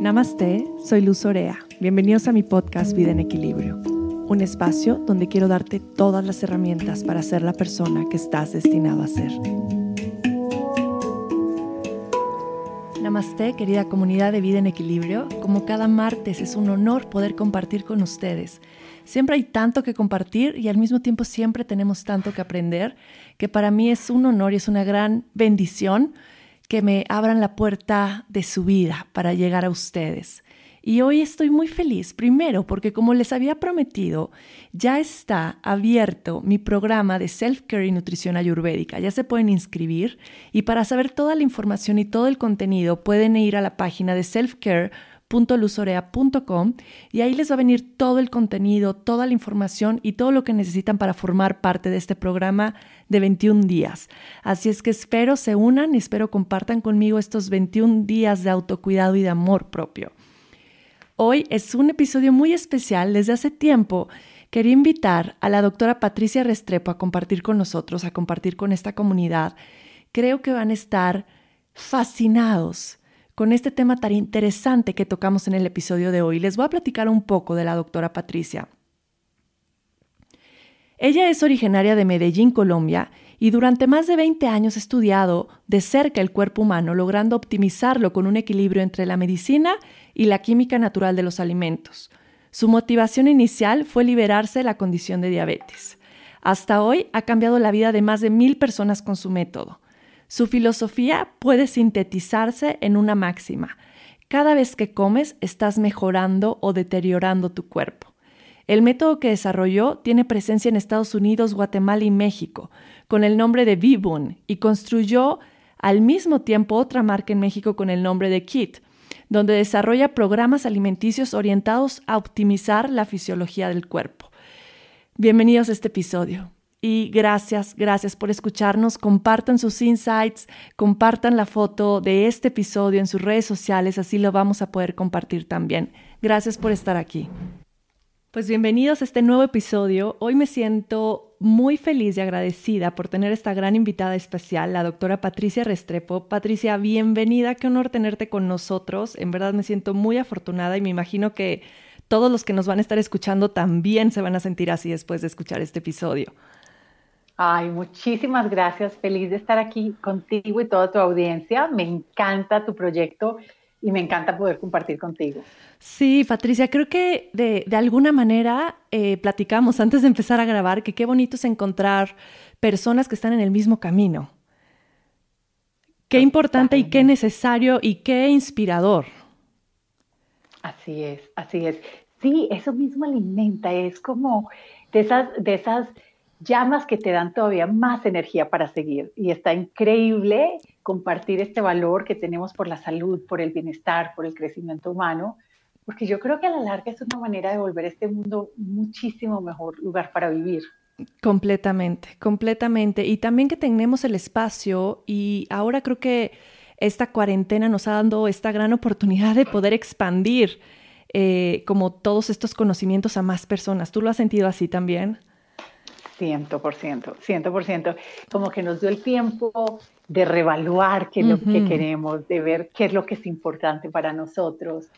Namaste, soy Luz Orea. Bienvenidos a mi podcast Vida en Equilibrio, un espacio donde quiero darte todas las herramientas para ser la persona que estás destinado a ser. Namaste, querida comunidad de Vida en Equilibrio. Como cada martes es un honor poder compartir con ustedes. Siempre hay tanto que compartir y al mismo tiempo siempre tenemos tanto que aprender, que para mí es un honor y es una gran bendición que me abran la puerta de su vida para llegar a ustedes. Y hoy estoy muy feliz, primero porque como les había prometido, ya está abierto mi programa de Self-Care y Nutrición Ayurvédica. Ya se pueden inscribir y para saber toda la información y todo el contenido pueden ir a la página de Self-Care www.luzorea.com y ahí les va a venir todo el contenido, toda la información y todo lo que necesitan para formar parte de este programa de 21 días. Así es que espero se unan y espero compartan conmigo estos 21 días de autocuidado y de amor propio. Hoy es un episodio muy especial. Desde hace tiempo quería invitar a la doctora Patricia Restrepo a compartir con nosotros, a compartir con esta comunidad. Creo que van a estar fascinados con este tema tan interesante que tocamos en el episodio de hoy. Les voy a platicar un poco de la doctora Patricia. Ella es originaria de Medellín, Colombia, y durante más de 20 años ha estudiado de cerca el cuerpo humano, logrando optimizarlo con un equilibrio entre la medicina y la química natural de los alimentos. Su motivación inicial fue liberarse de la condición de diabetes. Hasta hoy ha cambiado la vida de más de mil personas con su método. Su filosofía puede sintetizarse en una máxima. Cada vez que comes estás mejorando o deteriorando tu cuerpo. El método que desarrolló tiene presencia en Estados Unidos, Guatemala y México, con el nombre de Vibun, y construyó al mismo tiempo otra marca en México con el nombre de Kit, donde desarrolla programas alimenticios orientados a optimizar la fisiología del cuerpo. Bienvenidos a este episodio. Y gracias, gracias por escucharnos. Compartan sus insights, compartan la foto de este episodio en sus redes sociales, así lo vamos a poder compartir también. Gracias por estar aquí. Pues bienvenidos a este nuevo episodio. Hoy me siento muy feliz y agradecida por tener esta gran invitada especial, la doctora Patricia Restrepo. Patricia, bienvenida, qué honor tenerte con nosotros. En verdad me siento muy afortunada y me imagino que todos los que nos van a estar escuchando también se van a sentir así después de escuchar este episodio. Ay, muchísimas gracias. Feliz de estar aquí contigo y toda tu audiencia. Me encanta tu proyecto y me encanta poder compartir contigo. Sí, Patricia, creo que de, alguna manera eh, platicamos antes de empezar a grabar que qué bonito es encontrar personas que están en el mismo camino. Qué importante y qué necesario y qué inspirador. Así es, así es. Sí, eso mismo alimenta, es como de esas, de esas llamas que te dan todavía más energía para seguir. Y está increíble compartir este valor que tenemos por la salud, por el bienestar, por el crecimiento humano, porque yo creo que a la larga es una manera de volver este mundo muchísimo mejor lugar para vivir. Completamente, completamente. Y también que tenemos el espacio y ahora creo que esta cuarentena nos ha dado esta gran oportunidad de poder expandir eh, como todos estos conocimientos a más personas. ¿Tú lo has sentido así también? Ciento por ciento, ciento por ciento. Como que nos dio el tiempo de revaluar qué es lo que queremos, de ver qué es lo que es importante para nosotros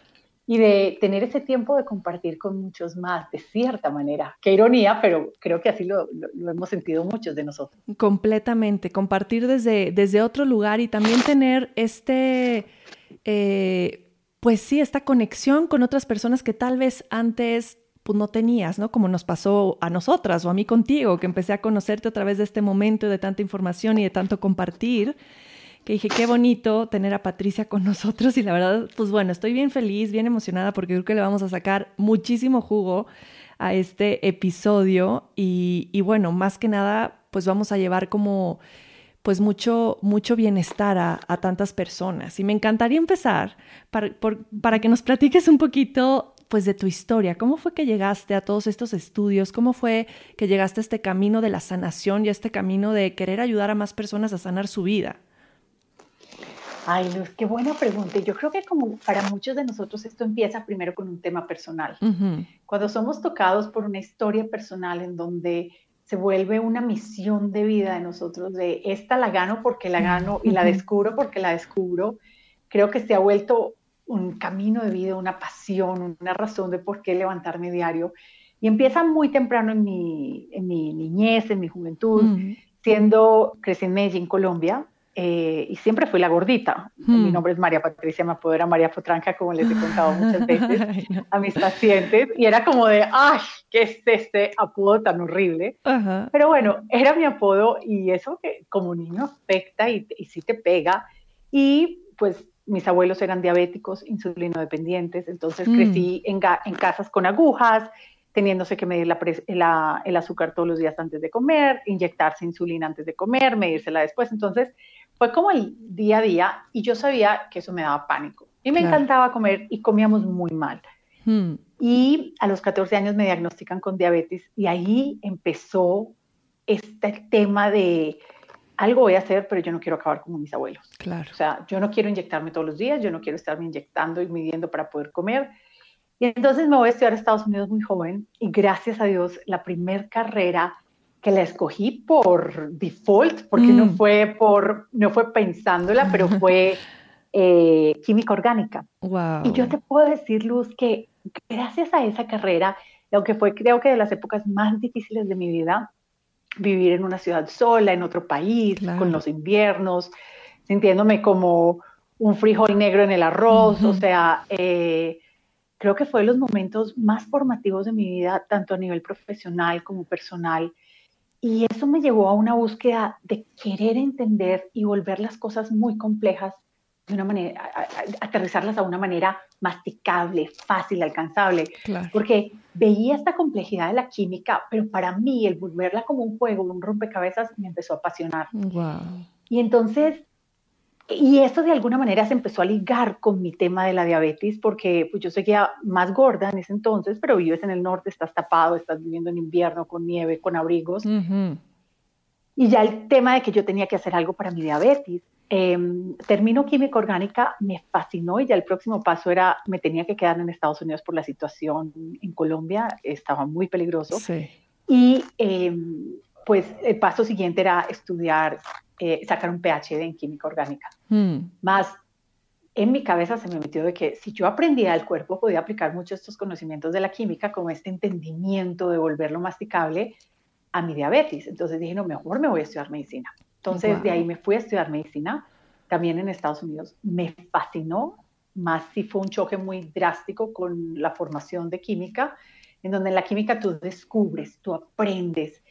y de tener ese tiempo de compartir con muchos más, de cierta manera. Qué ironía, pero creo que así lo, hemos sentido muchos de nosotros. Completamente, compartir desde, desde otro lugar y también tener este... Eh, pues sí, esta conexión con otras personas que tal vez antes pues no tenías, ¿no? Como nos pasó a nosotras o a mí contigo, que empecé a conocerte a través de este momento de tanta información y de tanto compartir, que dije, qué bonito tener a Patricia con nosotros y la verdad, pues bueno, estoy bien feliz, bien emocionada porque creo que le vamos a sacar muchísimo jugo a este episodio y, bueno, más que nada, pues vamos a llevar como pues mucho, mucho bienestar a, tantas personas. Y me encantaría empezar para, para que nos platiques un poquito pues de tu historia. ¿Cómo fue que llegaste a todos estos estudios? ¿Cómo fue que llegaste a este camino de la sanación y a este camino de querer ayudar a más personas a sanar su vida? Ay, Luz, qué buena pregunta. Yo creo que como para muchos de nosotros esto empieza primero con un tema personal. Cuando somos tocados por una historia personal en donde se vuelve una misión de vida de nosotros, de esta la gano porque la gano y la descubro porque la descubro, creo que se ha vuelto un camino de vida, una pasión, una razón de por qué levantarme diario. Y empieza muy temprano en mi, en mi niñez, en mi juventud, siendo, crecí en Medellín, Colombia, eh, y siempre fui la gordita. Mi hmm. nombre es María Patricia, me apodera María Potranca, como les he contado muchas veces a mis pacientes, y era como de, ¡ay! ¿Qué es este apodo tan horrible? Pero bueno, era mi apodo y eso que como niño afecta y, y sí te pega. Y pues mis abuelos eran diabéticos, insulino dependientes, entonces hmm. crecí en, en casas con agujas, teniéndose que medir la, el azúcar todos los días antes de comer, inyectarse insulina antes de comer, medírsela después. Entonces, fue como el día a día y yo sabía que eso me daba pánico. Y me encantaba comer y comíamos muy mal. Hmm. Y a los 14 años me diagnostican con diabetes y ahí empezó este tema de algo voy a hacer, pero yo no quiero acabar como mis abuelos. Claro. O sea, yo no quiero inyectarme todos los días, yo no quiero estarme inyectando y midiendo para poder comer. Y entonces me voy a estudiar a Estados Unidos muy joven y gracias a Dios la primer carrera que la escogí por default, porque no mm. fue por, no fue pensándola, pero fue eh, química orgánica. Wow. Y yo te puedo decir, Luz, que gracias a esa carrera, aunque fue creo que de las épocas más difíciles de mi vida, vivir en una ciudad sola, en otro país, con los inviernos, sintiéndome como un frijol negro en el arroz, o sea, eh, creo que fue de los momentos más formativos de mi vida, tanto a nivel profesional como personal. Y eso me llevó a una búsqueda de querer entender y volver las cosas muy complejas de una manera, aterrizarlas a una manera masticable, fácil, alcanzable. Porque veía esta complejidad de la química, pero para mí el volverla como un juego, un rompecabezas, me empezó a apasionar. Y entonces y eso de alguna manera se empezó a ligar con mi tema de la diabetes, porque pues, yo seguía más gorda en ese entonces, pero vives en el norte, estás tapado, estás viviendo en invierno con nieve, con abrigos. Y ya el tema de que yo tenía que hacer algo para mi diabetes. Eh, termino química orgánica, me fascinó y ya el próximo paso era, me tenía que quedar en Estados Unidos por la situación en Colombia, estaba muy peligroso. Y em, pues el paso siguiente era estudiar eh, sacar un PhD en química orgánica. Hmm. Más en mi cabeza se me metió de que si yo aprendía el cuerpo podía aplicar muchos estos conocimientos de la química como este entendimiento de volverlo masticable a mi diabetes. Entonces dije, no, mejor me voy a estudiar medicina. Entonces de ahí me fui a estudiar medicina, también en Estados Unidos. Me fascinó, más si fue un choque muy drástico con la formación de química, en donde en la química tú descubres, tú aprendes,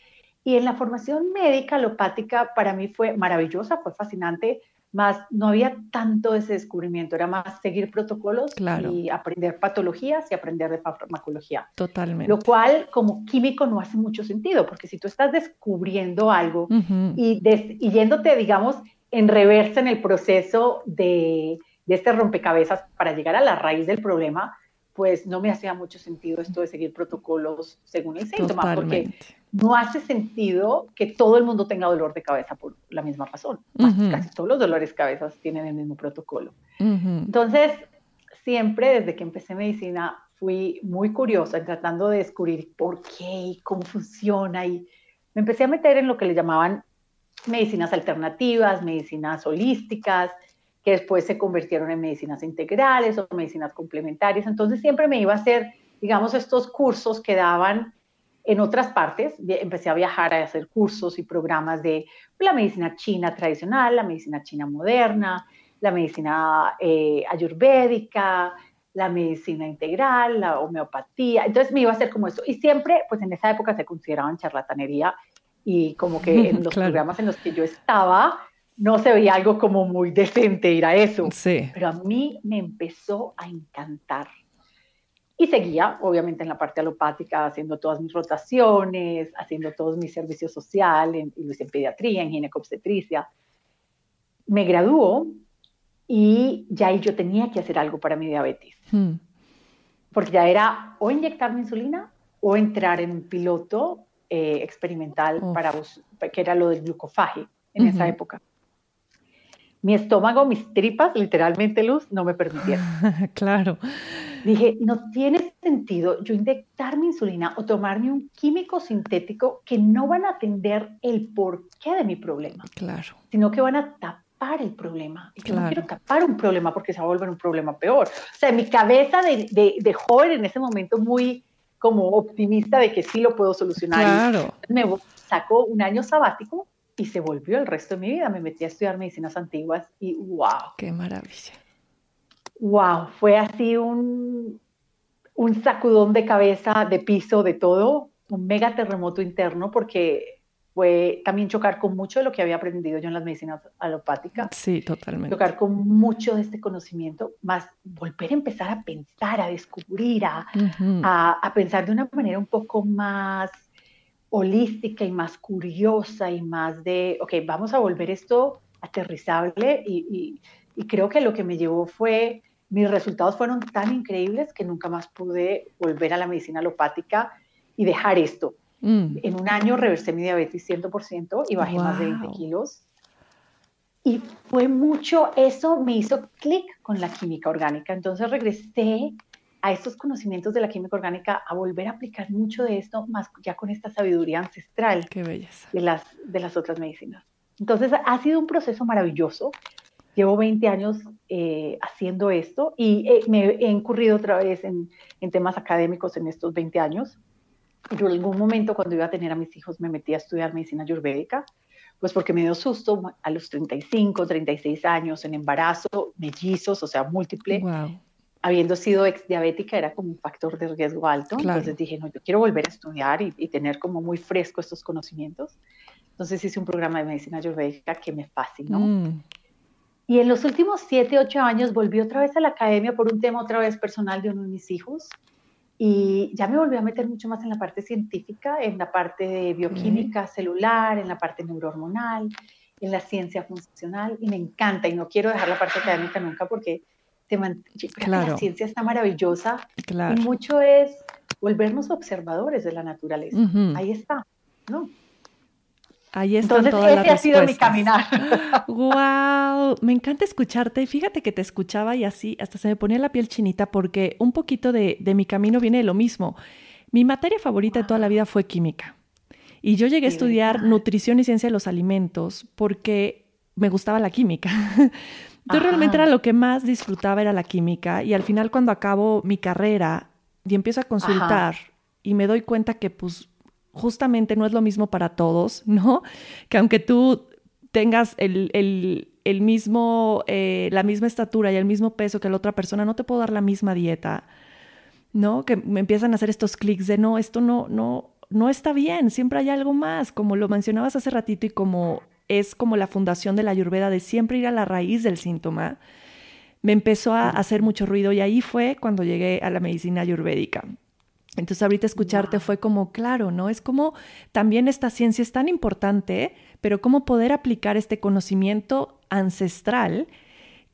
y en la formación médica alopática para mí fue maravillosa, fue fascinante, más no había tanto ese descubrimiento, era más seguir protocolos y aprender patologías y aprender de farmacología. Totalmente. Lo cual como químico no hace mucho sentido, porque si tú estás descubriendo algo y, y, yéndote, digamos, en reversa en el proceso de, de este rompecabezas para llegar a la raíz del problema, pues no me hacía mucho sentido esto de seguir protocolos según el síntoma, porque no hace sentido que todo el mundo tenga dolor de cabeza por la misma razón. Casi todos los dolores de cabeza tienen el mismo protocolo. Entonces, siempre desde que empecé medicina fui muy curiosa tratando de descubrir por qué y cómo funciona y me empecé a meter en lo que le llamaban medicinas alternativas, medicinas holísticas, que después se convirtieron en medicinas integrales o medicinas complementarias. Entonces siempre me iba a hacer, digamos, estos cursos que daban en otras partes. Empecé a viajar a hacer cursos y programas de la medicina china tradicional, la medicina china moderna, la medicina eh, ayurvédica, la medicina integral, la homeopatía. Entonces me iba a hacer como eso. Y siempre, pues en esa época se consideraban charlatanería y como que en los programas en los que yo estaba, no se veía algo como muy decente ir a eso. Sí. Pero a mí me empezó a encantar. Y seguía, obviamente, en la parte alopática, haciendo todas mis rotaciones, haciendo todos mis servicios sociales, en, en pediatría, en ginecobstetricia. Me graduó y ya ahí yo tenía que hacer algo para mi diabetes. Hmm. Porque ya era o inyectarme insulina o entrar en un piloto eh, experimental para, que era lo del glucofaje en esa época mi estómago, mis tripas, literalmente luz, no me permitieron. claro. Dije, no tiene sentido yo inyectarme insulina o tomarme un químico sintético que no van a atender el porqué de mi problema. Claro. Sino que van a tapar el problema. Y yo no quiero tapar un problema porque se va a volver un problema peor. O sea, mi cabeza de, de, de joven en ese momento muy como optimista de que sí lo puedo solucionar. Claro. Me sacó un año sabático y se volvió el resto de mi vida. Me metí a estudiar medicinas antiguas y wow. Qué maravilla. Wow, fue así un, un sacudón de cabeza, de piso, de todo, un mega terremoto interno porque fue también chocar con mucho de lo que había aprendido yo en las medicinas alopáticas. Sí, totalmente. Chocar con mucho de este conocimiento, más volver a empezar a pensar, a descubrir, a, a, pensar de una manera un poco más holística y más curiosa y más de, ok, vamos a volver esto aterrizable y, y, y creo que lo que me llevó fue, mis resultados fueron tan increíbles que nunca más pude volver a la medicina alopática y dejar esto Mm. En un año reversé mi diabetes 100% y bajé más de 20 kilos. Y fue mucho, eso me hizo clic con la química orgánica. Entonces regresé a estos conocimientos de la química orgánica a volver a aplicar mucho de esto, más ya con esta sabiduría ancestral Qué belleza. De, las, de las otras medicinas. Entonces ha sido un proceso maravilloso. Llevo 20 años eh, haciendo esto y eh, me he incurrido otra vez en, en temas académicos en estos 20 años en algún momento cuando iba a tener a mis hijos me metí a estudiar medicina ayurvédica, pues porque me dio susto a los 35, 36 años en embarazo, mellizos, o sea, múltiple. Habiendo sido ex diabética era como un factor de riesgo alto. Entonces dije, no, yo quiero volver a estudiar y, tener como muy fresco estos conocimientos. Entonces hice un programa de medicina ayurvédica que me fascinó. Mm. Y en los últimos 7, 8 años volví otra vez a la academia por un tema otra vez personal de uno de mis hijos. Y ya me volví a meter mucho más en la parte científica, en la parte de bioquímica celular, en la parte neurohormonal, en la ciencia funcional, y me encanta, y no quiero dejar la parte académica nunca porque te la ciencia está maravillosa, y mucho es volvernos observadores de la naturaleza. Ahí está, ¿no? Ahí están Entonces, todas ese ha sido mi caminar. ¡Wow! Me encanta escucharte. Fíjate que te escuchaba y así hasta se me ponía la piel chinita porque un poquito de, mi camino viene de lo mismo. Mi materia favorita de toda la vida fue química. Y yo llegué a estudiar nutrición y ciencia de los alimentos porque me gustaba la química. Entonces realmente era lo que más disfrutaba era la química y al final cuando acabo mi carrera y empiezo a consultar y me doy cuenta que pues justamente no es lo mismo para todos, ¿no? Que aunque tú tengas el, mismo, eh, la misma estatura y el mismo peso que la otra persona, no te puedo dar la misma dieta, ¿no? Que me empiezan a hacer estos clics de no, esto no, no, no está bien, siempre hay algo más, como lo mencionabas hace ratito y como es como la fundación de la ayurveda de siempre ir a la raíz del síntoma, me empezó a hacer mucho ruido y ahí fue cuando llegué a la medicina ayurvédica. Entonces ahorita escucharte fue como, claro, ¿no? Es como también esta ciencia es tan importante, pero cómo poder aplicar este conocimiento ancestral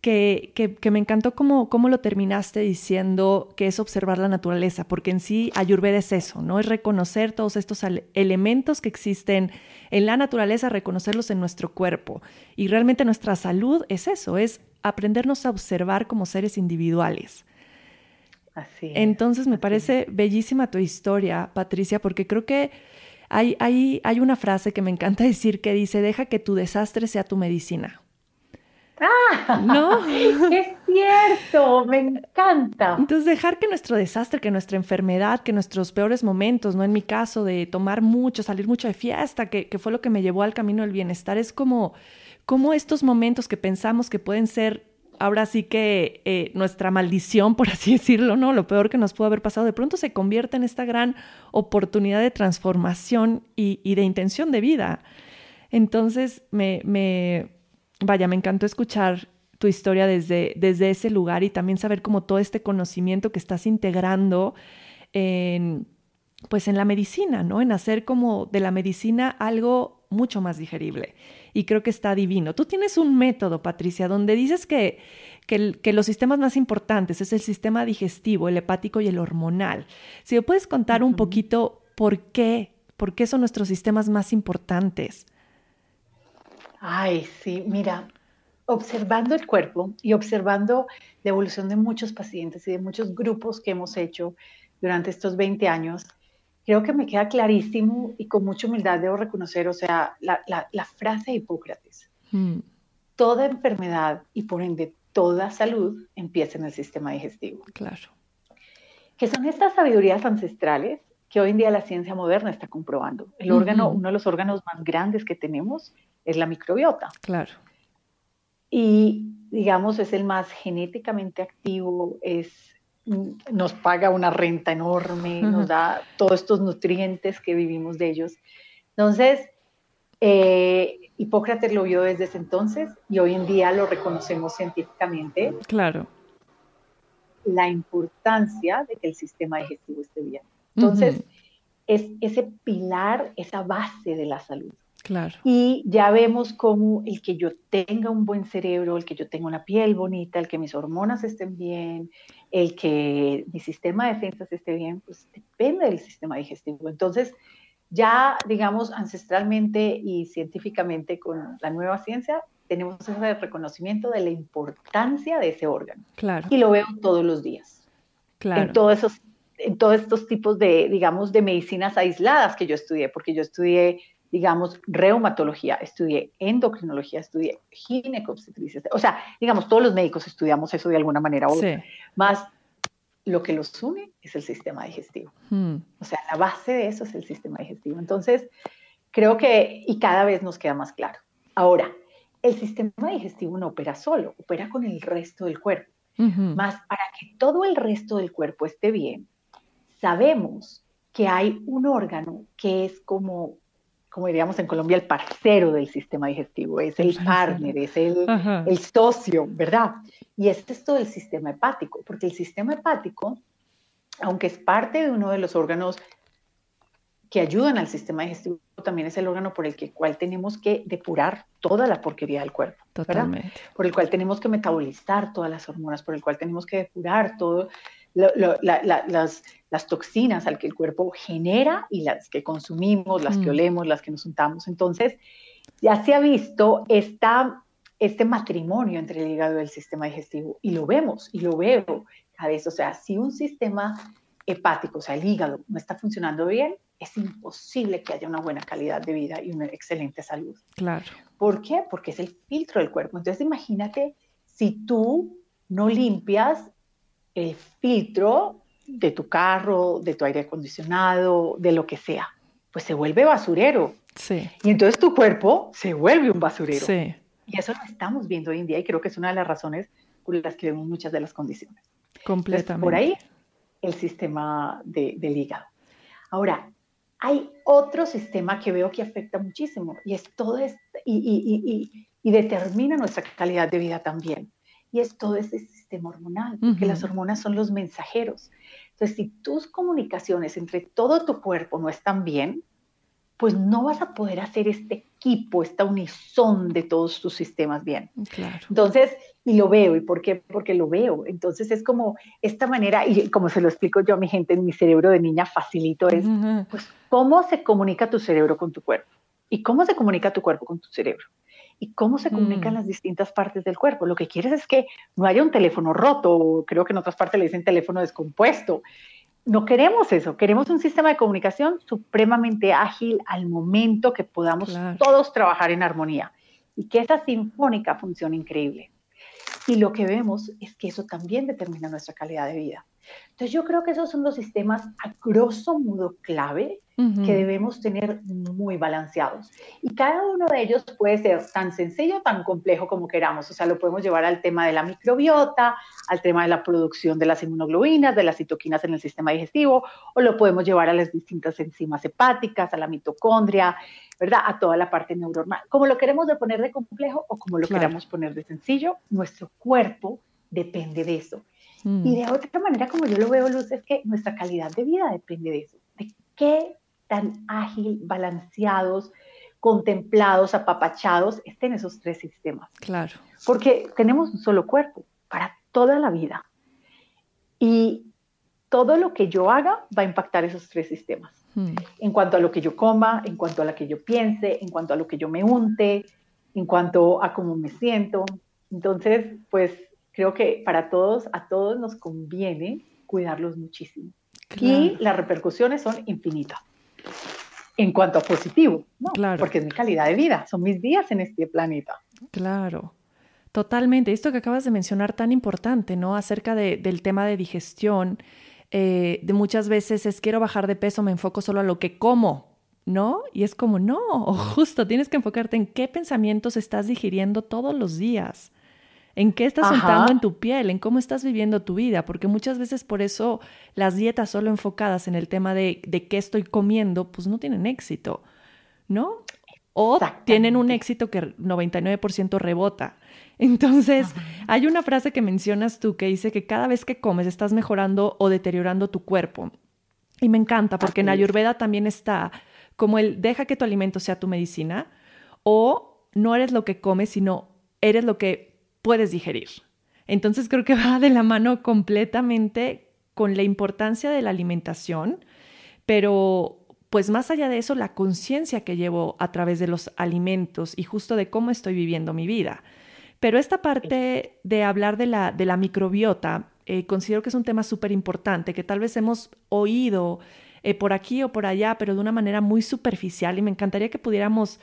que, que, me encantó cómo, cómo, lo terminaste diciendo que es observar la naturaleza, porque en sí Ayurveda es eso, ¿no? Es reconocer todos estos elementos que existen en la naturaleza, reconocerlos en nuestro cuerpo. Y realmente nuestra salud es eso, es aprendernos a observar como seres individuales. Entonces me parece bellísima tu historia, Patricia, porque creo que hay, hay, hay una frase que me encanta decir que dice, deja que tu desastre sea tu medicina. Ah, ¿no? Es cierto, me encanta. Entonces, dejar que nuestro desastre, que nuestra enfermedad, que nuestros peores momentos, no en mi caso, de tomar mucho, salir mucho de fiesta, que, que fue lo que me llevó al camino del bienestar, es como, como estos momentos que pensamos que pueden ser ahora sí que eh, nuestra maldición, por así decirlo, ¿no? Lo peor que nos pudo haber pasado, de pronto se convierte en esta gran oportunidad de transformación y, de intención de vida. Entonces, me, vaya, me encantó escuchar tu historia desde, desde ese lugar y también saber cómo todo este conocimiento que estás integrando en, pues en la medicina, ¿no? En hacer como de la medicina algo mucho más digerible y creo que está divino. Tú tienes un método, Patricia, donde dices que, que, los sistemas más importantes es el sistema digestivo, el hepático y el hormonal. Si me puedes contar un poquito por qué, por qué son nuestros sistemas más importantes. Ay, sí, mira, observando el cuerpo y observando la evolución de muchos pacientes y de muchos grupos que hemos hecho durante estos 20 años, creo que me queda clarísimo y con mucha humildad debo reconocer, o sea, la, frase de Hipócrates. Mm. toda enfermedad y por ende toda salud empieza en el sistema digestivo. Claro. Que son estas sabidurías ancestrales que hoy en día la ciencia moderna está comprobando. El órgano, uno de los órganos más grandes que tenemos es la microbiota. Claro. Y digamos, es el más genéticamente activo, es, nos paga una renta enorme, nos da todos estos nutrientes que vivimos de ellos. Entonces, eh, Hipócrates lo vio desde ese entonces y hoy en día lo reconocemos científicamente. Claro. La importancia de que el sistema digestivo esté bien. Entonces, es ese pilar, esa base de la salud. Claro. Y ya vemos cómo el que yo tenga un buen cerebro, el que yo tenga una piel bonita, el que mis hormonas estén bien, el que mi sistema de defensas esté bien, pues depende del sistema digestivo. Entonces, ya, digamos, ancestralmente y científicamente con la nueva ciencia, tenemos ese reconocimiento de la importancia de ese órgano. Claro. Y lo veo todos los días. Claro. En todos esos en todos estos tipos de, digamos, de medicinas aisladas que yo estudié, porque yo estudié, digamos, reumatología, estudié endocrinología, estudié ginecobstetricia, o sea, digamos, todos los médicos estudiamos eso de alguna manera u otra. Sí. Más lo que los une es el sistema digestivo. Hmm. O sea, la base de eso es el sistema digestivo. Entonces, creo que, y cada vez nos queda más claro. Ahora, el sistema digestivo no opera solo, opera con el resto del cuerpo. Más para que todo el resto del cuerpo esté bien, sabemos que hay un órgano que es como, como diríamos en Colombia, el parcero del sistema digestivo, es el partner, es el, el socio, ¿verdad? Y este es todo el sistema hepático, porque el sistema hepático, aunque es parte de uno de los órganos que ayudan al sistema digestivo, también es el órgano por el que, cual tenemos que depurar toda la porquería del cuerpo. Totalmente. Por el cual tenemos que metabolizar todas las hormonas, por el cual tenemos que depurar todo las, las, toxinas al que el cuerpo genera y las que consumimos, las que mm. olemos, las que nos untamos. Entonces, ya se ha visto esta, este matrimonio entre el hígado y el sistema digestivo y lo vemos y lo veo cada vez. O sea, si un sistema hepático, o sea, el hígado, no está funcionando bien, es imposible que haya una buena calidad de vida y una excelente salud. Claro. ¿Por qué? Porque es el filtro del cuerpo. Entonces, imagínate si tú no limpias el filtro de tu carro, de tu aire acondicionado, de lo que sea, pues se vuelve basurero. Sí. Y entonces tu cuerpo se vuelve un basurero. Sí. Y eso lo estamos viendo hoy en día y creo que es una de las razones por las que vemos muchas de las condiciones. Completamente. por ahí el sistema del hígado. Ahora, hay otro sistema que veo que afecta muchísimo y es todo este, y, y, determina nuestra calidad de vida también. Y es todo ese sistema hormonal, porque las hormonas son los mensajeros. Entonces, si tus comunicaciones entre todo tu cuerpo no están bien, pues no vas a poder hacer este equipo, esta unison de todos tus sistemas bien. Claro. Entonces, y lo veo, ¿y por qué? Porque lo veo. Entonces es como esta manera, y como se lo explico yo a mi gente en mi cerebro de niña facilito, es pues cómo se comunica tu cerebro con tu cuerpo y cómo se comunica tu cuerpo con tu cerebro y cómo se comunican mm. las distintas partes del cuerpo. Lo que quieres es que no haya un teléfono roto, creo que en otras partes le dicen teléfono descompuesto, no queremos eso, queremos un sistema de comunicación supremamente ágil al momento que podamos todos trabajar en armonía y que esa sinfónica funcione increíble. Y lo que vemos es que eso también determina nuestra calidad de vida. Entonces yo creo que esos son los sistemas a grosso modo clave que debemos tener muy balanceados. Y cada uno de ellos puede ser tan sencillo, tan complejo como queramos. O sea, lo podemos llevar al tema de la microbiota, al tema de la producción de las inmunoglobinas, de las citoquinas en el sistema digestivo, o lo podemos llevar a las distintas enzimas hepáticas, a la mitocondria, ¿verdad? A toda la parte neuronal. Como lo queremos de poner de complejo o como lo queramos poner de sencillo, nuestro cuerpo depende de eso. Y de otra manera, como yo lo veo, Luz, es que nuestra calidad de vida depende de eso, de qué tan ágil, balanceados, contemplados, apapachados estén esos tres sistemas. Claro. Porque tenemos un solo cuerpo para toda la vida. Y todo lo que yo haga va a impactar esos tres sistemas. Hmm. En cuanto a lo que yo coma, en cuanto a lo que yo piense, en cuanto a lo que yo me unte, en cuanto a cómo me siento. Entonces, pues creo que para todos, a todos nos conviene cuidarlos muchísimo. Y las repercusiones son infinitas en cuanto a positivo, ¿no? Claro. Porque es mi calidad de vida, son mis días en este planeta. Claro. Totalmente. Esto que acabas de mencionar tan importante, ¿no? Acerca del tema de digestión, eh, de muchas veces es quiero bajar de peso, me enfoco solo a lo que como, ¿no? Y es como, no, justo tienes que enfocarte en qué pensamientos estás digiriendo todos los días, en qué estás entrando en tu piel, en cómo estás viviendo tu vida, porque muchas veces por eso las dietas solo enfocadas en el tema de, de qué estoy comiendo, pues no tienen éxito, ¿no? O tienen un éxito que 99% rebota. Entonces, hay una frase que mencionas tú que dice que cada vez que comes estás mejorando o deteriorando tu cuerpo. Y me encanta porque en Ayurveda también está como el deja que tu alimento sea tu medicina o no eres lo que comes, sino eres lo que puedes digerir. Entonces creo que va de la mano completamente con la importancia de la alimentación, pero pues más allá de eso, la conciencia que llevo a través de los alimentos y justo de cómo estoy viviendo mi vida. Pero esta parte de hablar de la, de la microbiota, eh, considero que es un tema súper importante, que tal vez hemos oído eh, por aquí o por allá, pero de una manera muy superficial y me encantaría que pudiéramos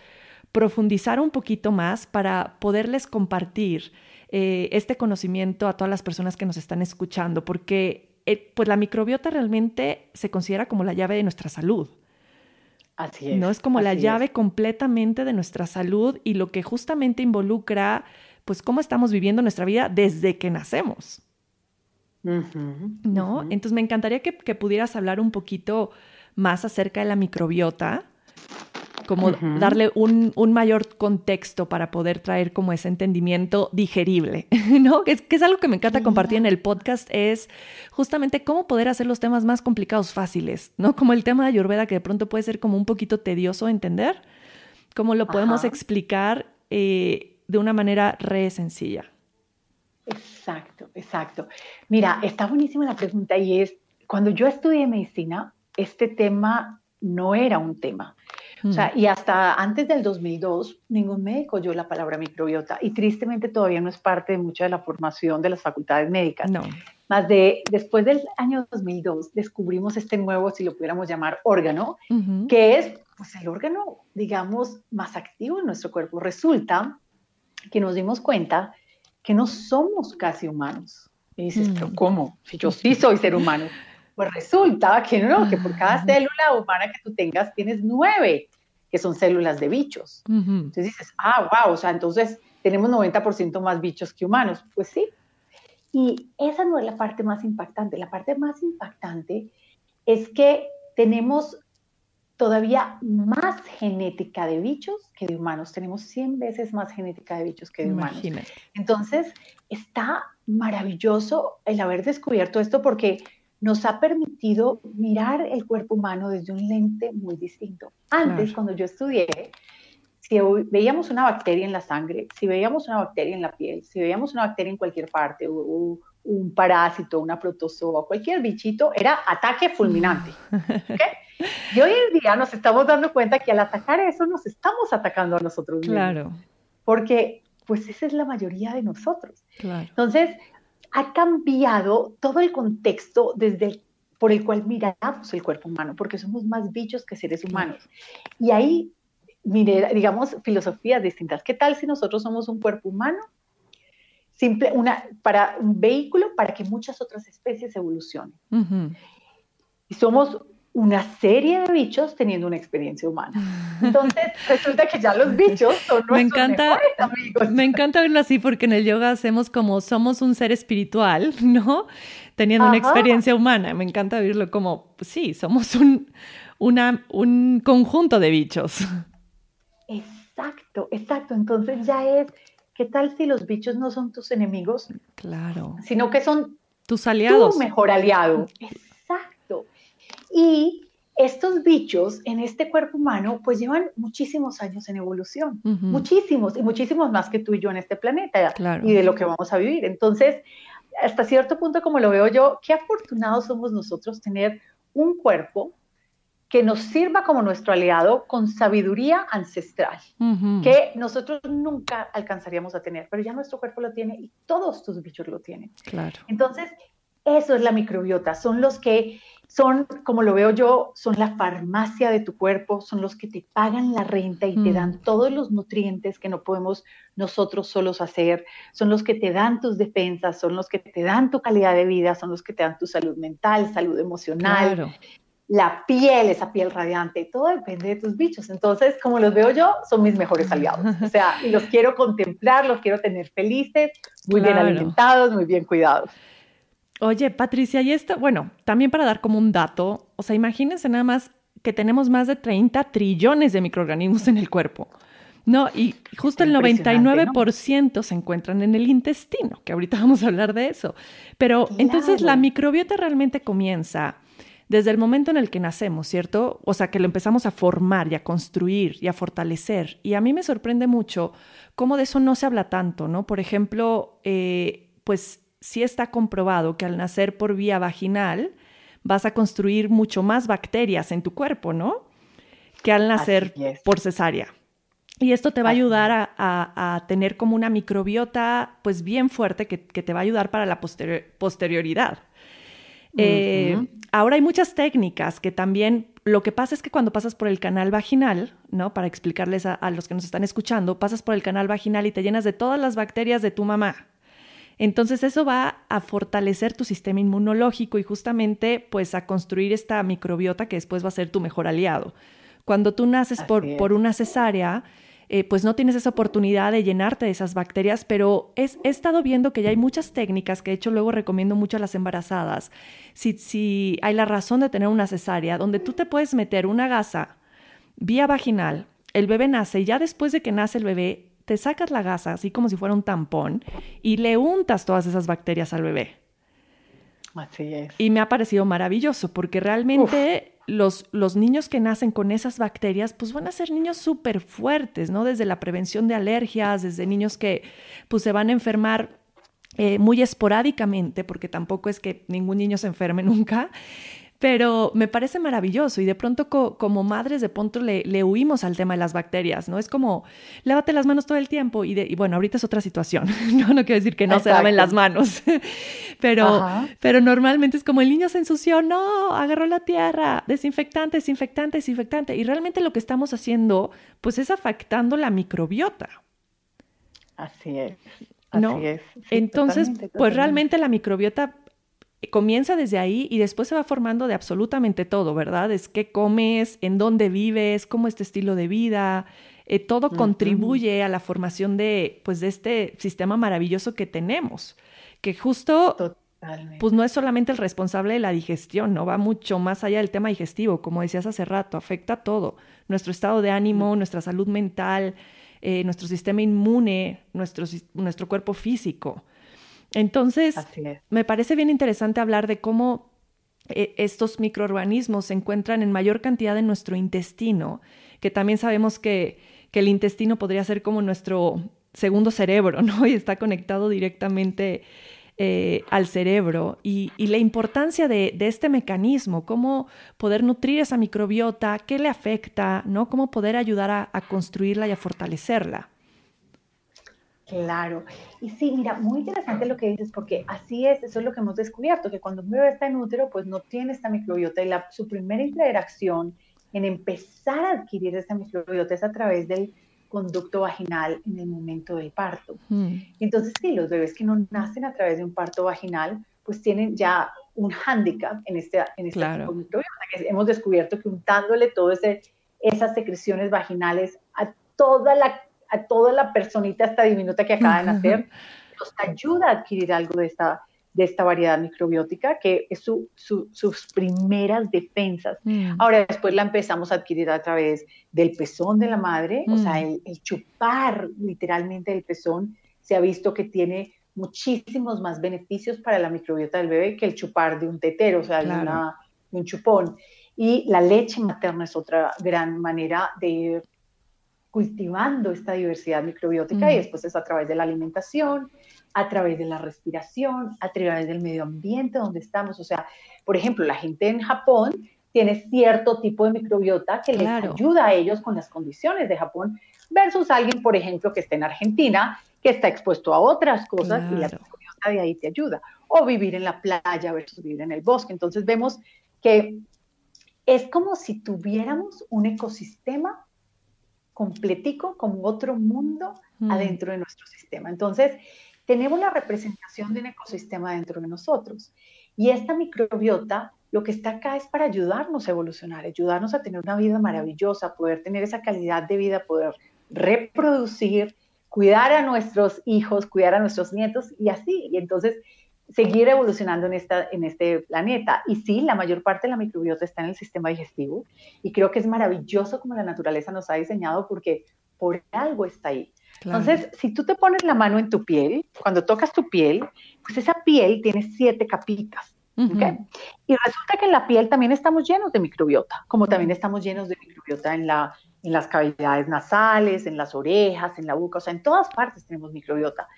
profundizar un poquito más para poderles compartir eh, este conocimiento a todas las personas que nos están escuchando, porque pues la microbiota realmente se considera como la llave de nuestra salud. Así es. No es como la llave completamente de nuestra salud y lo que justamente involucra pues cómo estamos viviendo nuestra vida desde que nacemos. ¿No? Entonces me encantaría que, pudieras hablar un poquito más acerca de la microbiota, como darle un, mayor contexto para poder traer como ese entendimiento digerible, ¿no? Que es, que es algo que me encanta compartir en el podcast, es justamente cómo poder hacer los temas más complicados fáciles, ¿no? Como el tema de Ayurveda, que de pronto puede ser como un poquito tedioso entender, cómo lo podemos explicar eh, de una manera re sencilla. Exacto, exacto. Mira, está buenísima la pregunta y es, cuando yo estudié medicina, este tema no era un tema. O sea, y hasta antes del 2002, ningún médico oyó la palabra microbiota y tristemente todavía no es parte de mucha de la formación de las facultades médicas. No. Más de, después del año 2002, descubrimos este nuevo, si lo pudiéramos llamar, órgano, que es pues, el órgano, digamos, más activo en nuestro cuerpo. Resulta que nos dimos cuenta que no somos casi humanos. Y dices, pero mm. ¿cómo? Si yo sí soy ser humano. Pues resulta que no, que por cada célula humana que tú tengas tienes nueve que son células de bichos. Entonces dices, ah, wow, o sea, entonces tenemos 90% más bichos que humanos. Pues sí. Y esa no es la parte más impactante. La parte más impactante es que tenemos todavía más genética de bichos que de humanos. Tenemos 100 veces más genética de bichos que de humanos. Entonces, está maravilloso el haber descubierto esto porque nos ha permitido mirar el cuerpo humano desde un lente muy distinto. Antes, cuando yo estudié, si veíamos una bacteria en la sangre, si veíamos una bacteria en la piel, si veíamos una bacteria en cualquier parte, o, un parásito, una protozoa, cualquier bichito, era ataque fulminante. Y hoy en día nos estamos dando cuenta que al atacar eso nos estamos atacando a nosotros mismos. Claro. Porque pues esa es la mayoría de nosotros. Claro. Entonces, ha cambiado todo el contexto desde por el cual miramos el cuerpo humano, porque somos más bichos que seres humanos. Y ahí, mire, digamos, filosofías distintas. ¿Qué tal si nosotros somos un cuerpo humano simple, una, para un vehículo para que muchas otras especies evolucionen. Y somos una serie de bichos teniendo una experiencia humana. Entonces, resulta que ya los bichos son nuestros me encanta, amigos. Me encanta verlo así porque en el yoga hacemos como somos un ser espiritual, ¿no? Teniendo una experiencia humana. Me encanta verlo como, pues sí, somos un, una, un conjunto de bichos. Exacto, exacto. Entonces ya es ¿qué tal si los bichos no son tus enemigos? Claro. Sino que son tus aliados. Tu mejor aliado. Y estos bichos en este cuerpo humano pues llevan muchísimos años en evolución, muchísimos y muchísimos más que tú y yo en este planeta y de lo que vamos a vivir. Entonces, hasta cierto punto como lo veo yo, qué afortunados somos nosotros tener un cuerpo que nos sirva como nuestro aliado con sabiduría ancestral, que nosotros nunca alcanzaríamos a tener, pero ya nuestro cuerpo lo tiene y todos tus bichos lo tienen. Claro. Entonces, Eso es la microbiota, son los que son, como lo veo yo, son la farmacia de tu cuerpo, son los que te pagan la renta y te dan mm. todos los nutrientes que no podemos nosotros solos hacer, son los que te dan tus defensas, son los que te dan tu calidad de vida, son los que te dan tu salud mental, salud emocional. La piel, esa piel radiante, todo depende de tus bichos. Entonces, como los veo yo, son mis mejores aliados. O sea, y los quiero contemplar, los quiero tener felices, muy bien alimentados, muy bien cuidados. Oye, Patricia, y esto, bueno, también para dar como un dato, o sea, imagínense nada más que tenemos más de 30 trillones de microorganismos en el cuerpo. No, y justo el 99% se encuentran en el intestino, que ahorita vamos a hablar de eso. Pero entonces la microbiota realmente comienza desde el momento en el que nacemos, ¿cierto? O sea, que lo empezamos a formar y a construir y a fortalecer. Y a mí me sorprende mucho cómo de eso no se habla tanto, ¿no? Por ejemplo, eh, pues sí está comprobado que al nacer por vía vaginal vas a construir mucho más bacterias en tu cuerpo, ¿no? Que al nacer por cesárea. Y esto te va a ayudar a, tener como una microbiota pues bien fuerte que, te va a ayudar para la posterioridad. Eh, ahora hay muchas técnicas que también, lo que pasa es que cuando pasas por el canal vaginal, ¿no? Para explicarles a los que nos están escuchando, pasas por el canal vaginal y te llenas de todas las bacterias de tu mamá, entonces eso va a fortalecer tu sistema inmunológico y justamente pues a construir esta microbiota que después va a ser tu mejor aliado. Cuando tú naces por, por, una cesárea, eh, pues no tienes esa oportunidad de llenarte de esas bacterias, pero he estado viendo que ya hay muchas técnicas que de hecho luego recomiendo mucho a las embarazadas. Si, si hay la razón de tener una cesárea, donde tú te puedes meter una gasa vía vaginal, el bebé nace y ya después de que nace el bebé, te sacas la gasa, así como si fuera un tampón, y le untas todas esas bacterias al bebé. Así es. Y me ha parecido maravilloso, porque realmente los, los, niños que nacen con esas bacterias, pues van a ser niños súper fuertes, ¿no? Desde la prevención de alergias, desde niños que pues se van a enfermar eh, muy esporádicamente, porque tampoco es que ningún niño se enferme nunca, pero me parece maravilloso y de pronto como madres de pronto le, huimos al tema de las bacterias, ¿no? Es como, lávate las manos todo el tiempo y, bueno, ahorita es otra situación, no, no quiero decir que no se laven las manos, pero, pero normalmente es como el niño se ensució, no, agarró la tierra, desinfectante, desinfectante, desinfectante y realmente lo que estamos haciendo pues es afectando la microbiota. Así es. Así es. Entonces, pues realmente la microbiota comienza desde ahí y después se va formando de absolutamente todo, ¿verdad? Es qué comes, en dónde vives, cómo es tu estilo de vida, eh, todo contribuye a la formación de, pues, de este sistema maravilloso que tenemos, que justo, pues no es solamente el responsable de la digestión, ¿no? Va mucho más allá del tema digestivo, como decías hace rato, afecta todo, nuestro estado de ánimo, nuestra salud mental, eh, nuestro sistema inmune, nuestro, nuestro cuerpo físico. Entonces, me parece bien interesante hablar de cómo eh, estos microorganismos se encuentran en mayor cantidad en nuestro intestino, que también sabemos que, el intestino podría ser como nuestro segundo cerebro, ¿no? Y está conectado directamente eh, al cerebro y, la importancia de, este mecanismo, cómo poder nutrir esa microbiota, qué le afecta, ¿no? Cómo poder ayudar a construirla y a fortalecerla. Claro. Y sí, mira, muy interesante lo que dices, porque así es, eso es lo que hemos descubierto, que cuando un bebé está en útero, pues no tiene esta microbiota y la, su primera interacción en empezar a adquirir esta microbiota es a través del conducto vaginal en el momento del parto. Mm. Entonces, sí, los bebés que no nacen a través de un parto vaginal, pues tienen ya un hándicap en este, en este microbiota, que hemos descubierto que untándole todas esas secreciones vaginales a toda la a toda la personita esta diminuta que acaba de nacer, nos ayuda a adquirir algo de esta, de esta variedad microbiótica, que es su, sus primeras defensas. Mm. Ahora después la empezamos a adquirir a través del pezón de la madre, o sea, mm. el, chupar literalmente el pezón se ha visto que tiene muchísimos más beneficios para la microbiota del bebé que el chupar de un tetero, o sea, de, de un chupón. Y la leche materna es otra gran manera de cultivando esta diversidad microbiótica y después es a través de la alimentación, a través de la respiración, a través del medio ambiente donde estamos. O sea, por ejemplo, la gente en Japón tiene cierto tipo de microbiota que les ayuda a ellos con las condiciones de Japón versus alguien, por ejemplo, que está en Argentina, que está expuesto a otras cosas y la microbiota de ahí te ayuda. O vivir en la playa versus vivir en el bosque. Entonces vemos que es como si tuviéramos un ecosistema completico, como otro mundo mm. adentro de nuestro sistema. Entonces, tenemos la representación de un ecosistema dentro de nosotros. Y esta microbiota lo que está acá es para ayudarnos a evolucionar, ayudarnos a tener una vida maravillosa, poder tener esa calidad de vida, poder reproducir, cuidar a nuestros hijos, cuidar a nuestros nietos y así. Y entonces seguir evolucionando en, esta, en este planeta. Y sí, la mayor parte de la microbiota está en el sistema digestivo y creo que es maravilloso como la naturaleza nos ha diseñado porque por algo está ahí. Entonces, si tú te pones la mano en tu piel, cuando tocas tu piel, pues esa piel tiene siete capitas. Y resulta que en la piel también estamos llenos de microbiota, como también estamos llenos de microbiota en, la, en las cavidades nasales, en las orejas, en la boca, o sea, en todas partes tenemos microbiota.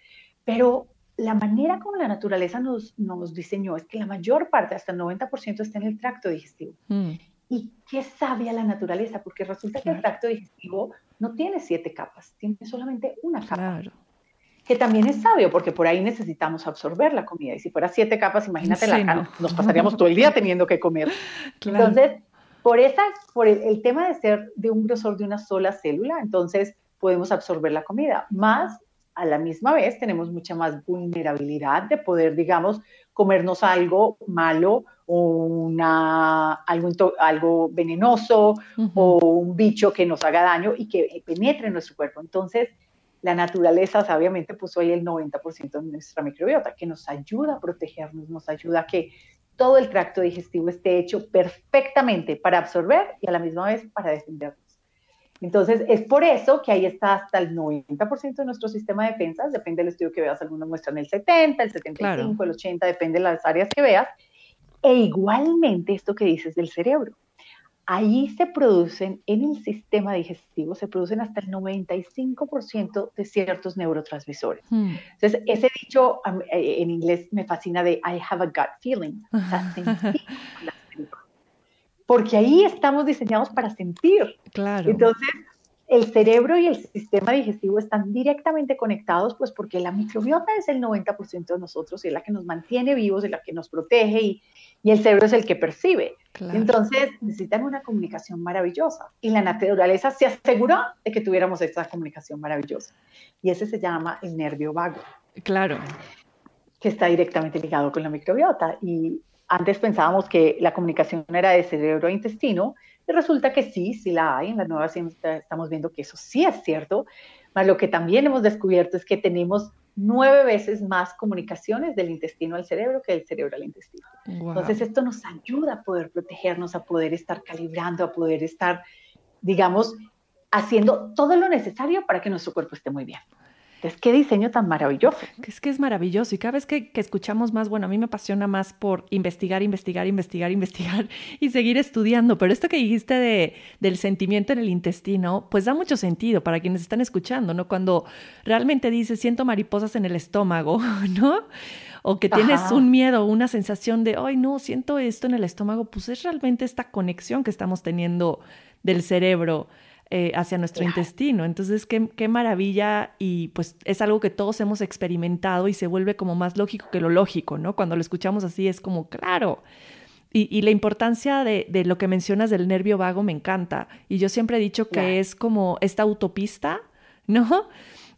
Pero la manera como la naturaleza nos, nos diseñó es que la mayor parte, hasta el 90%, está en el tracto digestivo. Mm. ¿Y qué sabia la naturaleza? Porque resulta que el tracto digestivo no tiene siete capas, tiene solamente una capa. Claro. Que también es sabio, porque por ahí necesitamos absorber la comida. Y si fuera siete capas, imagínate, la, nos pasaríamos todo el día teniendo que comer. Entonces, por, esa, por el, tema de ser de un grosor de una sola célula, entonces podemos absorber la comida. Más, a la misma vez, tenemos mucha más vulnerabilidad de poder, digamos, comernos algo malo o una, algo, algo venenoso o un bicho que nos haga daño y que penetre en nuestro cuerpo. Entonces, la naturaleza sabiamente puso ahí el 90% de nuestra microbiota, que nos ayuda a protegernos, nos ayuda a que todo el tracto digestivo esté hecho perfectamente para absorber y a la misma vez para defendernos. Entonces, es por eso que ahí está hasta el 90% de nuestro sistema de defensas, depende del estudio que veas, algunos muestran el 70, el 75, el 80, depende de las áreas que veas. E igualmente esto que dices del cerebro. Ahí se producen, en el sistema digestivo, se producen hasta el 95% de ciertos neurotransmisores. Hmm. Entonces, ese dicho eh, en inglés me fascina de I have a gut feeling. porque ahí estamos diseñados para sentir. Claro. Entonces, el cerebro y el sistema digestivo están directamente conectados, pues porque la microbiota es el 90% de nosotros y es la que nos mantiene vivos, es la que nos protege y, y el cerebro es el que percibe. Entonces, necesitan una comunicación maravillosa y la naturaleza se aseguró de que tuviéramos esta comunicación maravillosa. Y ese se llama el nervio vago. Claro. Que está directamente ligado con la microbiota. Y antes pensábamos que la comunicación era de cerebro a intestino, y resulta que sí, sí la hay. En la nueva ciencia estamos viendo que eso sí es cierto. Pero lo que también hemos descubierto es que tenemos nueve veces más comunicaciones del intestino al cerebro que del cerebro al intestino. Entonces, esto nos ayuda a poder protegernos, a poder estar calibrando, a poder estar, digamos, haciendo todo lo necesario para que nuestro cuerpo esté muy bien. Es qué diseño tan maravilloso. Es que es maravilloso y cada vez que, escuchamos más, bueno, a mí me apasiona más por investigar, investigar, investigar, investigar y seguir estudiando, pero esto que dijiste de, del sentimiento en el intestino, pues da mucho sentido para quienes están escuchando, ¿no? Cuando realmente dices, siento mariposas en el estómago, ¿no? O que tienes un miedo, una sensación de, ay, no, siento esto en el estómago, pues es realmente esta conexión que estamos teniendo del cerebro eh, hacia nuestro intestino. Entonces, qué, qué, maravilla y pues es algo que todos hemos experimentado y se vuelve como más lógico que lo lógico, ¿no? Cuando lo escuchamos así es como, claro. Y, la importancia de, de, lo que mencionas del nervio vago me encanta. Y yo siempre he dicho que es como esta autopista, ¿no?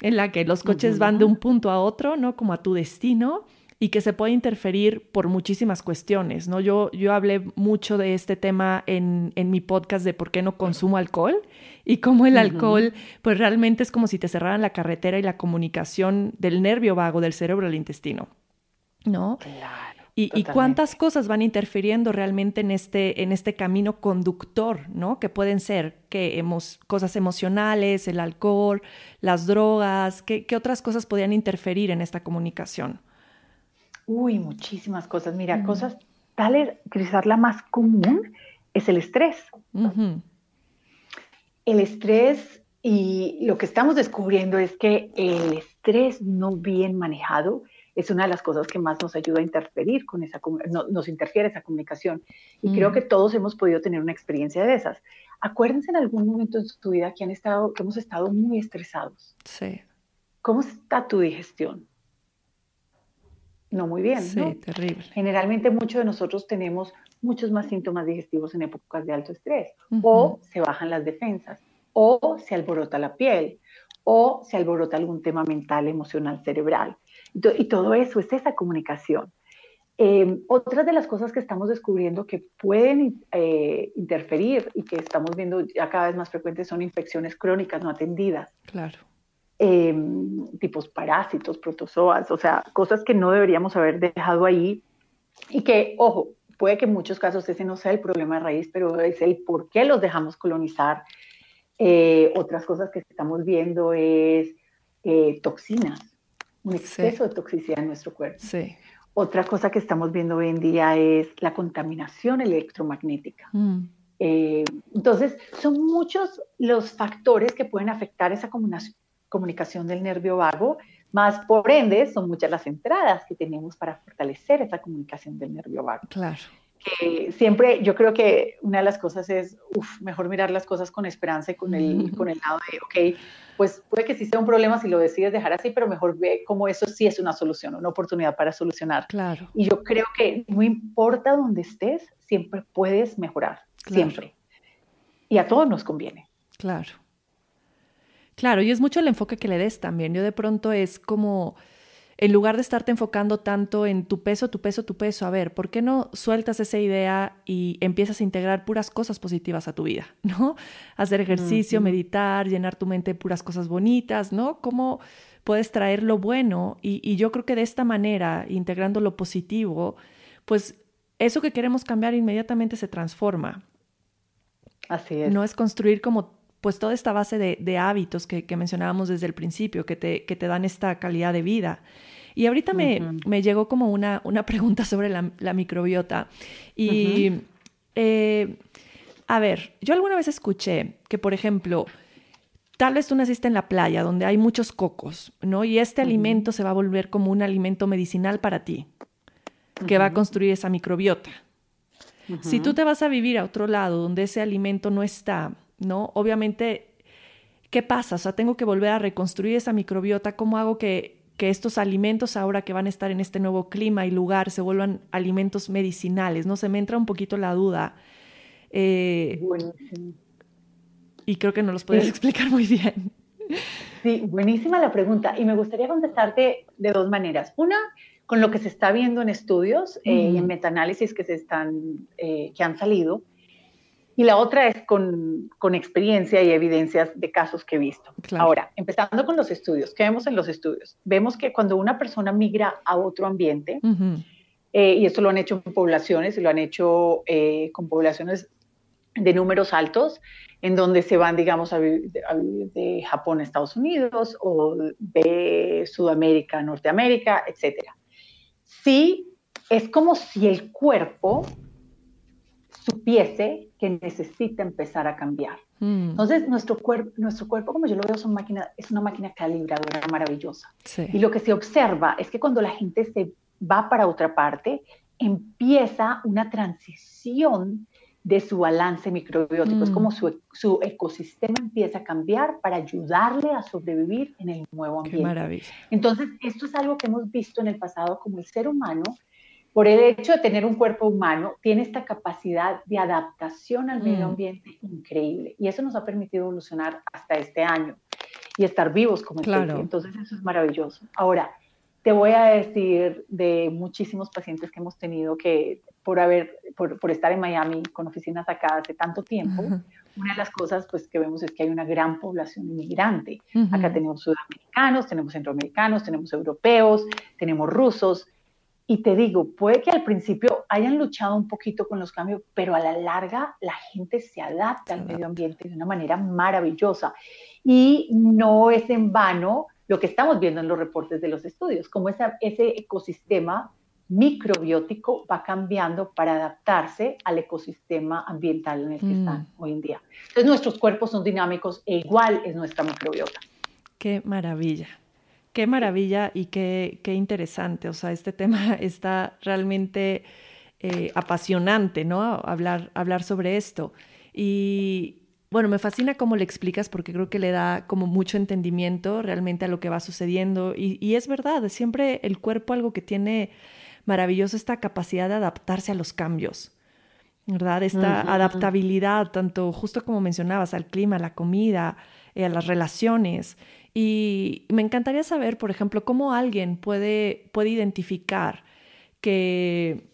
En la que los coches van de un punto a otro, ¿no? Como a tu destino y que se puede interferir por muchísimas cuestiones, ¿no? Yo, yo hablé mucho de este tema en, en mi podcast de por qué no consumo alcohol y cómo el alcohol, pues realmente es como si te cerraran la carretera y la comunicación del nervio vago del cerebro al intestino, ¿no? Claro. Y, y, cuántas cosas van interfiriendo realmente en este, en este camino conductor, ¿no? Que pueden ser que hemos, cosas emocionales, el alcohol, las drogas, ¿qué, ¿qué, otras cosas podrían interferir en esta comunicación? Uy, muchísimas cosas. Mira, cosas tales, quizás la más común es el estrés. El estrés y lo que estamos descubriendo es que el estrés no bien manejado es una de las cosas que más nos ayuda a interferir con esa, nos interfiere esa comunicación. Y creo que todos hemos podido tener una experiencia de esas. Acuérdense en algún momento en su vida que han estado, que hemos estado muy estresados. Sí. ¿Cómo está tu digestión? no muy bien. Sí, terrible. Generalmente muchos de nosotros tenemos muchos más síntomas digestivos en épocas de alto estrés, o se bajan las defensas, o se alborota la piel, o se alborota algún tema mental, emocional, cerebral. Y todo eso es esa comunicación. Eh, otras de las cosas que estamos descubriendo que pueden eh, interferir y que estamos viendo ya cada vez más frecuentes son infecciones crónicas no atendidas. Claro. Eh, tipos parásitos, protozoas, o sea, cosas que no deberíamos haber dejado ahí y que, ojo, puede que en muchos casos ese no sea el problema de raíz, pero es el por qué los dejamos colonizar. otras cosas que estamos viendo es toxinas, un exceso de toxicidad en nuestro cuerpo. Sí. Otra cosa que estamos viendo hoy en día es la contaminación electromagnética. Mm. Eh, entonces, son muchos los factores que pueden afectar esa comunicación del nervio vago, más por ende son muchas las entradas que tenemos para fortalecer esa comunicación del nervio vago. Claro. Que siempre yo creo que una de las cosas es, uf, mejor mirar las cosas con esperanza y con el, con el lado de, ok, pues puede que sí sea un problema si lo decides dejar así, pero mejor ve cómo eso sí es una solución, una oportunidad para solucionar. Claro. Y yo creo que no importa dónde estés, siempre puedes mejorar, siempre. Y a todos nos conviene. Claro. Claro, y es mucho el enfoque que le des también. Yo de pronto es como en lugar de estarte enfocando tanto en tu peso, tu peso, tu peso, a ver, ¿por qué no sueltas esa idea y empiezas a integrar puras cosas positivas a tu vida, ¿no? Hacer ejercicio, meditar, llenar tu mente de puras cosas bonitas, ¿no? ¿Cómo puedes traer lo bueno? Y, y yo creo que de esta manera, integrando lo positivo, pues eso que queremos cambiar inmediatamente se transforma. Así es. No es construir como pues toda esta base de, hábitos que, mencionábamos desde el principio, que te, que te, dan esta calidad de vida. Y ahorita me, me, llegó como una, una pregunta sobre la, microbiota. Y, eh, a ver, yo alguna vez escuché que, por ejemplo, tal vez tú naciste en la playa donde hay muchos cocos, ¿no? Y este alimento se va a volver como un alimento medicinal para ti, que va a construir esa microbiota. Si tú te vas a vivir a otro lado donde ese alimento no está, ¿no? Obviamente, ¿qué pasa? O sea, tengo que volver a reconstruir esa microbiota. ¿Cómo hago que, que estos alimentos ahora que van a estar en este nuevo clima y lugar se vuelvan alimentos medicinales? ¿No? Se me entra un poquito la duda. Eh, y creo que no los puedes explicar muy bien. Sí, buenísima la pregunta. Y me gustaría contestarte de dos maneras. Una, con lo que se está viendo en estudios eh, y en metaanálisis que, se están, eh, que han salido, y la otra es con, con experiencia y evidencias de casos que he visto. Ahora, empezando con los estudios, ¿qué vemos en los estudios? Vemos que cuando una persona migra a otro ambiente, eh, y esto lo han hecho en poblaciones, y lo han hecho eh, con poblaciones de números altos, en donde se van, digamos, a vivir, de Japón a Estados Unidos o de Sudamérica a Norteamérica, etc. Sí, es como si el cuerpo supiese que necesita empezar a cambiar. Mm. Entonces, nuestro, cuerpo, nuestro cuerpo, como yo lo veo, es una máquina, es una máquina calibradora maravillosa. Y lo que se observa es que cuando la gente se va para otra parte, empieza una transición de su balance microbiótico. Es mm. como su, su, ecosistema empieza a cambiar para ayudarle a sobrevivir en el nuevo ambiente. Qué maravilla. Entonces, esto es algo que hemos visto en el pasado como el ser humano por el hecho de tener un cuerpo humano, tiene esta capacidad de adaptación al medio mm. ambiente increíble. Y eso nos ha permitido evolucionar hasta este año y estar vivos como claro. Entonces eso es maravilloso. Ahora, te voy a decir de muchísimos pacientes que hemos tenido que por, haber, por, estar en Miami con oficinas acá hace tanto tiempo, una de las cosas pues, que vemos es que hay una gran población inmigrante. Acá tenemos sudamericanos, tenemos centroamericanos, tenemos europeos, tenemos rusos. Y te digo, puede que al principio hayan luchado un poquito con los cambios, pero a la larga la gente se adapta al medio ambiente de una manera maravillosa. Y no es en vano lo que estamos viendo en los reportes de los estudios, como ese ecosistema microbiótico va cambiando para adaptarse al ecosistema ambiental en el que mm. están hoy en día. Entonces nuestros cuerpos son dinámicos e igual es nuestra microbiota. Qué maravilla. Qué maravilla y qué, qué interesante. O sea, este tema está realmente eh, apasionante, ¿no? Hablar, hablar sobre esto. Y, bueno, me fascina cómo le explicas porque creo que le da como mucho entendimiento realmente a lo que va sucediendo. Y, y es verdad, siempre el cuerpo algo que tiene maravilloso esta capacidad de adaptarse a los cambios. ¿Verdad? Esta adaptabilidad, tanto justo como mencionabas, al clima, a la comida, eh, a las relaciones. Y me encantaría saber, por ejemplo, cómo alguien puede, puede identificar que,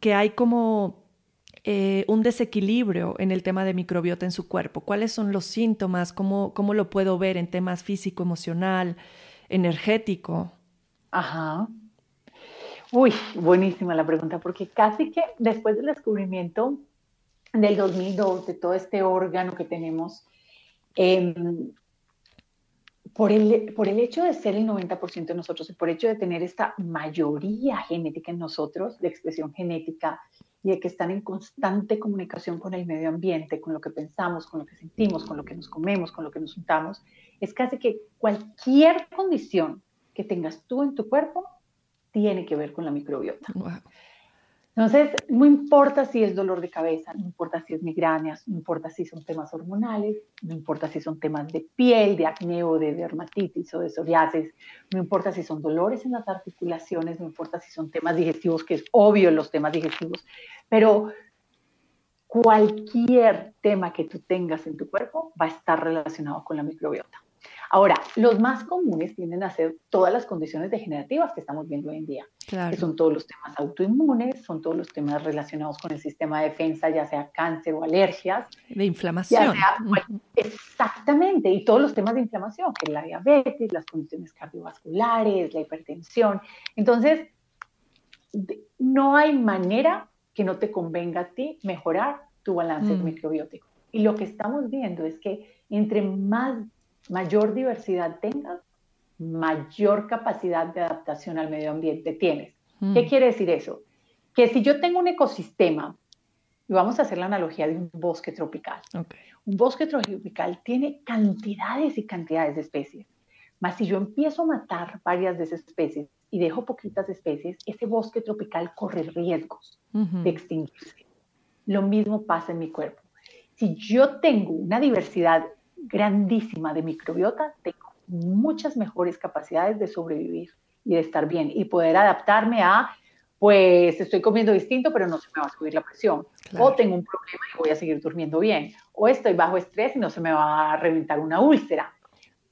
que hay como eh, un desequilibrio en el tema de microbiota en su cuerpo? ¿Cuáles son los síntomas? ¿Cómo, cómo lo puedo ver en temas físico, emocional, energético? Ajá. Uy, buenísima la pregunta, porque casi que después del descubrimiento del 2002 de todo este órgano que tenemos, em, por el, por el hecho de ser el 90% de nosotros y por el hecho de tener esta mayoría genética en nosotros, de expresión genética, y de que están en constante comunicación con el medio ambiente, con lo que pensamos, con lo que sentimos, con lo que nos comemos, con lo que nos juntamos, es casi que cualquier condición que tengas tú en tu cuerpo tiene que ver con la microbiota. Entonces, no importa si es dolor de cabeza, no importa si es migrañas, no importa si son temas hormonales, no importa si son temas de piel, de acné o de dermatitis o de psoriasis, no importa si son dolores en las articulaciones, no importa si son temas digestivos, que es obvio los temas digestivos, pero cualquier tema que tú tengas en tu cuerpo va a estar relacionado con la microbiota. Ahora, los más comunes tienden a ser todas las condiciones degenerativas que estamos viendo hoy en día, que son todos los temas autoinmunes, son todos los temas relacionados con el sistema de defensa, ya sea cáncer o alergias. De inflamación. exactamente, y todos los temas de inflamación, que es la diabetes, las condiciones cardiovasculares, la hipertensión. Entonces, no hay manera que no te convenga a ti mejorar tu balance mm. microbiótico. Y lo que estamos viendo es que entre más mayor diversidad tengas, mayor capacidad de adaptación al medio ambiente tienes. Mm. ¿Qué quiere decir eso? Que si yo tengo un ecosistema, y vamos a hacer la analogía de un bosque tropical, un bosque tropical tiene cantidades y cantidades de especies, mas si yo empiezo a matar varias de esas especies y dejo poquitas especies, ese bosque tropical corre riesgos de extinguirse. Lo mismo pasa en mi cuerpo. Si yo tengo una diversidad grandísima de microbiota, tengo muchas mejores capacidades de sobrevivir y de estar bien y poder adaptarme a, pues estoy comiendo distinto, pero no se me va a subir la presión. O tengo un problema y voy a seguir durmiendo bien. O estoy bajo estrés y no se me va a reventar una úlcera.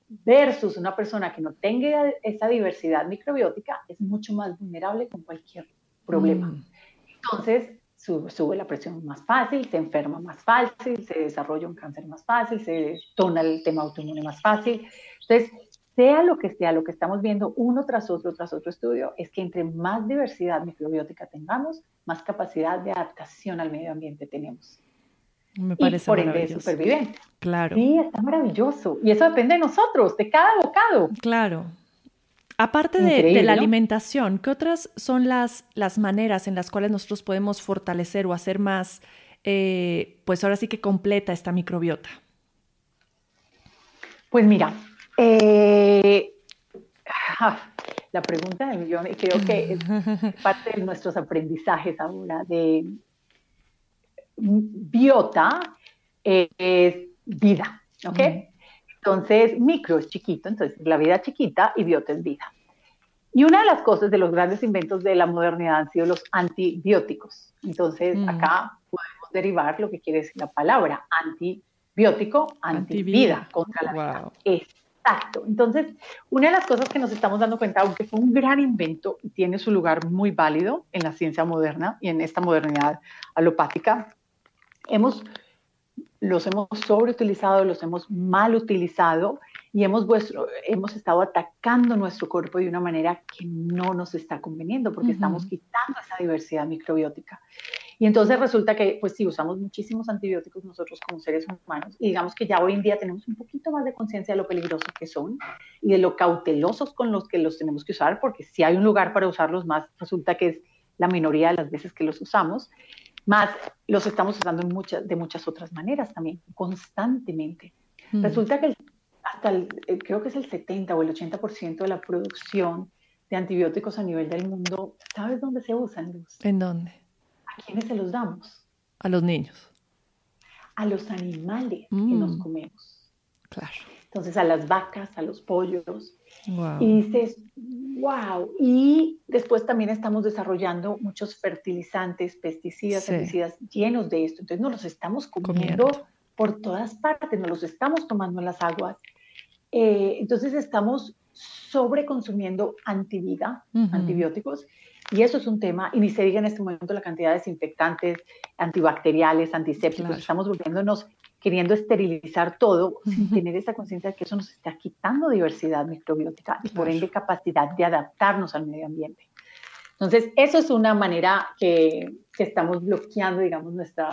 Versus una persona que no tenga esa diversidad microbiótica es mucho más vulnerable con cualquier problema. Mm. Entonces, sube, la presión más fácil, se enferma más fácil, se desarrolla un cáncer más fácil, se tona el tema autoinmune más fácil. Entonces, sea lo que sea, lo que estamos viendo uno tras otro, tras otro estudio, es que entre más diversidad microbiótica tengamos, más capacidad de adaptación al medio ambiente tenemos. Me parece y por ende supervivencia. Claro. Sí, está maravilloso. Y eso depende de nosotros, de cada bocado. Claro. Aparte de, la alimentación, ¿qué otras son las, las maneras en las cuales nosotros podemos fortalecer o hacer más, eh, pues ahora sí que completa esta microbiota? Pues mira, eh, la pregunta del millón, creo que es parte de nuestros aprendizajes ahora de biota es vida, ¿ok? Entonces, micro es chiquito, entonces la vida chiquita y biota es vida. Y una de las cosas de los grandes inventos de la modernidad han sido los antibióticos. Entonces, mm. acá podemos derivar lo que quiere decir la palabra antibiótico, antivida, contra la vida. Exacto. Entonces, una de las cosas que nos estamos dando cuenta, aunque fue un gran invento y tiene su lugar muy válido en la ciencia moderna y en esta modernidad alopática, hemos los hemos sobreutilizado, los hemos mal utilizado y hemos, hemos estado atacando nuestro cuerpo de una manera que no nos está conveniendo porque estamos quitando esa diversidad microbiótica. Y entonces resulta que, pues sí, usamos muchísimos antibióticos nosotros como seres humanos y digamos que ya hoy en día tenemos un poquito más de conciencia de lo peligrosos que son y de lo cautelosos con los que los tenemos que usar, porque si hay un lugar para usarlos más, resulta que es la minoría de las veces que los usamos más los estamos usando en muchas, de muchas otras maneras también, constantemente. Mm. Resulta que hasta el, creo que es el 70 o el 80% de la producción de antibióticos a nivel del mundo, ¿sabes dónde se usan, Luz? ¿En dónde? ¿A quiénes se los damos? A los niños. a los animales que nos mm. comemos. Claro. Entonces a las vacas, a los pollos. Y dices, wow. Y después también estamos desarrollando muchos fertilizantes, pesticidas, herbicidas llenos de esto. Entonces nos los estamos comiendo, por todas partes, nos los estamos tomando en las aguas. Eh, entonces estamos sobreconsumiendo antivida, antibióticos, y eso es un tema, y ni se diga en este momento la cantidad de desinfectantes, antibacteriales, antisépticos, estamos volviéndonos queriendo esterilizar todo sin tener esa conciencia de que eso nos está quitando diversidad microbiótica y por ende capacidad de adaptarnos al medio ambiente. Entonces, eso es una manera que, que estamos bloqueando, digamos, nuestra,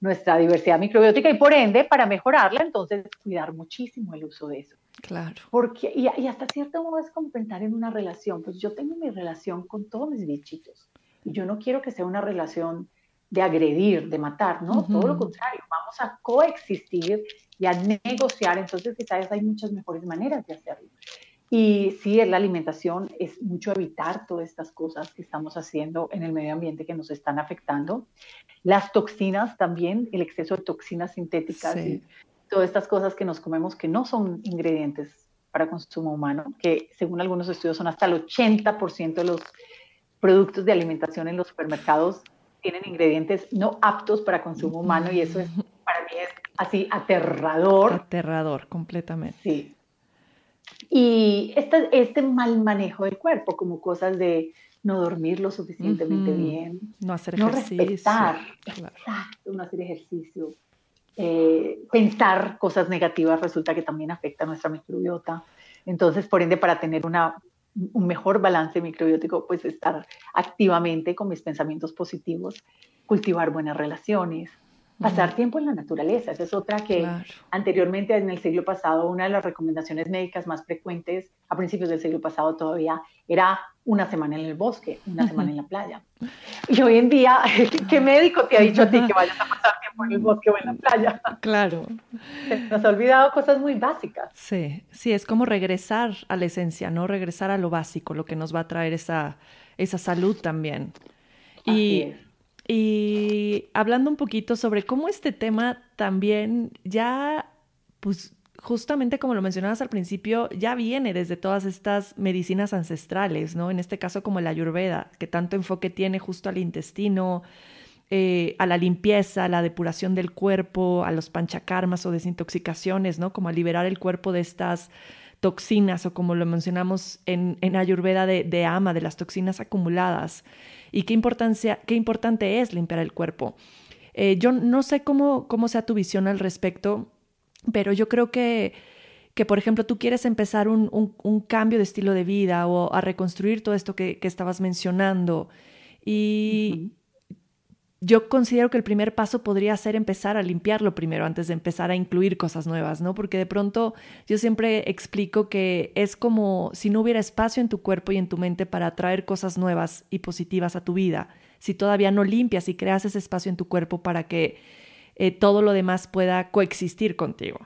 nuestra diversidad microbiótica y por ende, para mejorarla, entonces, cuidar muchísimo el uso de eso. Claro. Porque, y, y, hasta cierto modo es como pensar en una relación. Pues yo tengo mi relación con todos mis bichitos y yo no quiero que sea una relación de agredir, de matar, ¿no? Todo lo contrario, vamos a coexistir y a negociar, entonces quizás hay muchas mejores maneras de hacerlo. Y sí, la alimentación es mucho evitar todas estas cosas que estamos haciendo en el medio ambiente que nos están afectando. Las toxinas también, el exceso de toxinas sintéticas y todas estas cosas que nos comemos que no son ingredientes para consumo humano, que según algunos estudios son hasta el 80% de los productos de alimentación en los supermercados tienen ingredientes no aptos para consumo humano y eso es para mí es así aterrador. Aterrador, completamente. Sí. Y este, este mal manejo del cuerpo, como cosas de no dormir lo suficientemente bien, no hacer ejercicio, no respetar, no hacer ejercicio, eh, pensar cosas negativas resulta que también afecta a nuestra microbiota. Entonces, por ende, para tener una un mejor balance microbiótico, pues estar activamente con mis pensamientos positivos, cultivar buenas relaciones, pasar tiempo en la naturaleza. Esa es otra que anteriormente en el siglo pasado, una de las recomendaciones médicas más frecuentes a principios del siglo pasado todavía era una semana en el bosque, una semana en la playa. Y hoy en día, ¿qué médico te ha dicho a ti que vayas a pasar tiempo en el bosque o en la playa? Claro. Nos ha olvidado cosas muy básicas. Sí, sí, es como regresar a la esencia, ¿no? Regresar a lo básico, lo que nos va a traer esa, esa salud también. y, y hablando un poquito sobre cómo este tema también ya, pues justamente como lo mencionabas al principio, ya viene desde todas estas medicinas ancestrales, ¿no? En este caso como la ayurveda, que tanto enfoque tiene justo al intestino, eh, a la limpieza, a la depuración del cuerpo, a los panchakarmas o desintoxicaciones, ¿no? Como a liberar el cuerpo de estas toxinas o como lo mencionamos en, en Ayurveda de, de ama, de las toxinas acumuladas. Y qué, importancia, qué importante es limpiar el cuerpo. Eh, yo no sé cómo, cómo sea tu visión al respecto, pero yo creo que, que por ejemplo, tú quieres empezar un, un, cambio de estilo de vida o a reconstruir todo esto que, que estabas mencionando. Y, yo considero que el primer paso podría ser empezar a limpiarlo primero antes de empezar a incluir cosas nuevas, ¿no? Porque de pronto yo siempre explico que es como si no hubiera espacio en tu cuerpo y en tu mente para atraer cosas nuevas y positivas a tu vida, si todavía no limpias y creas ese espacio en tu cuerpo para que eh, todo lo demás pueda coexistir contigo.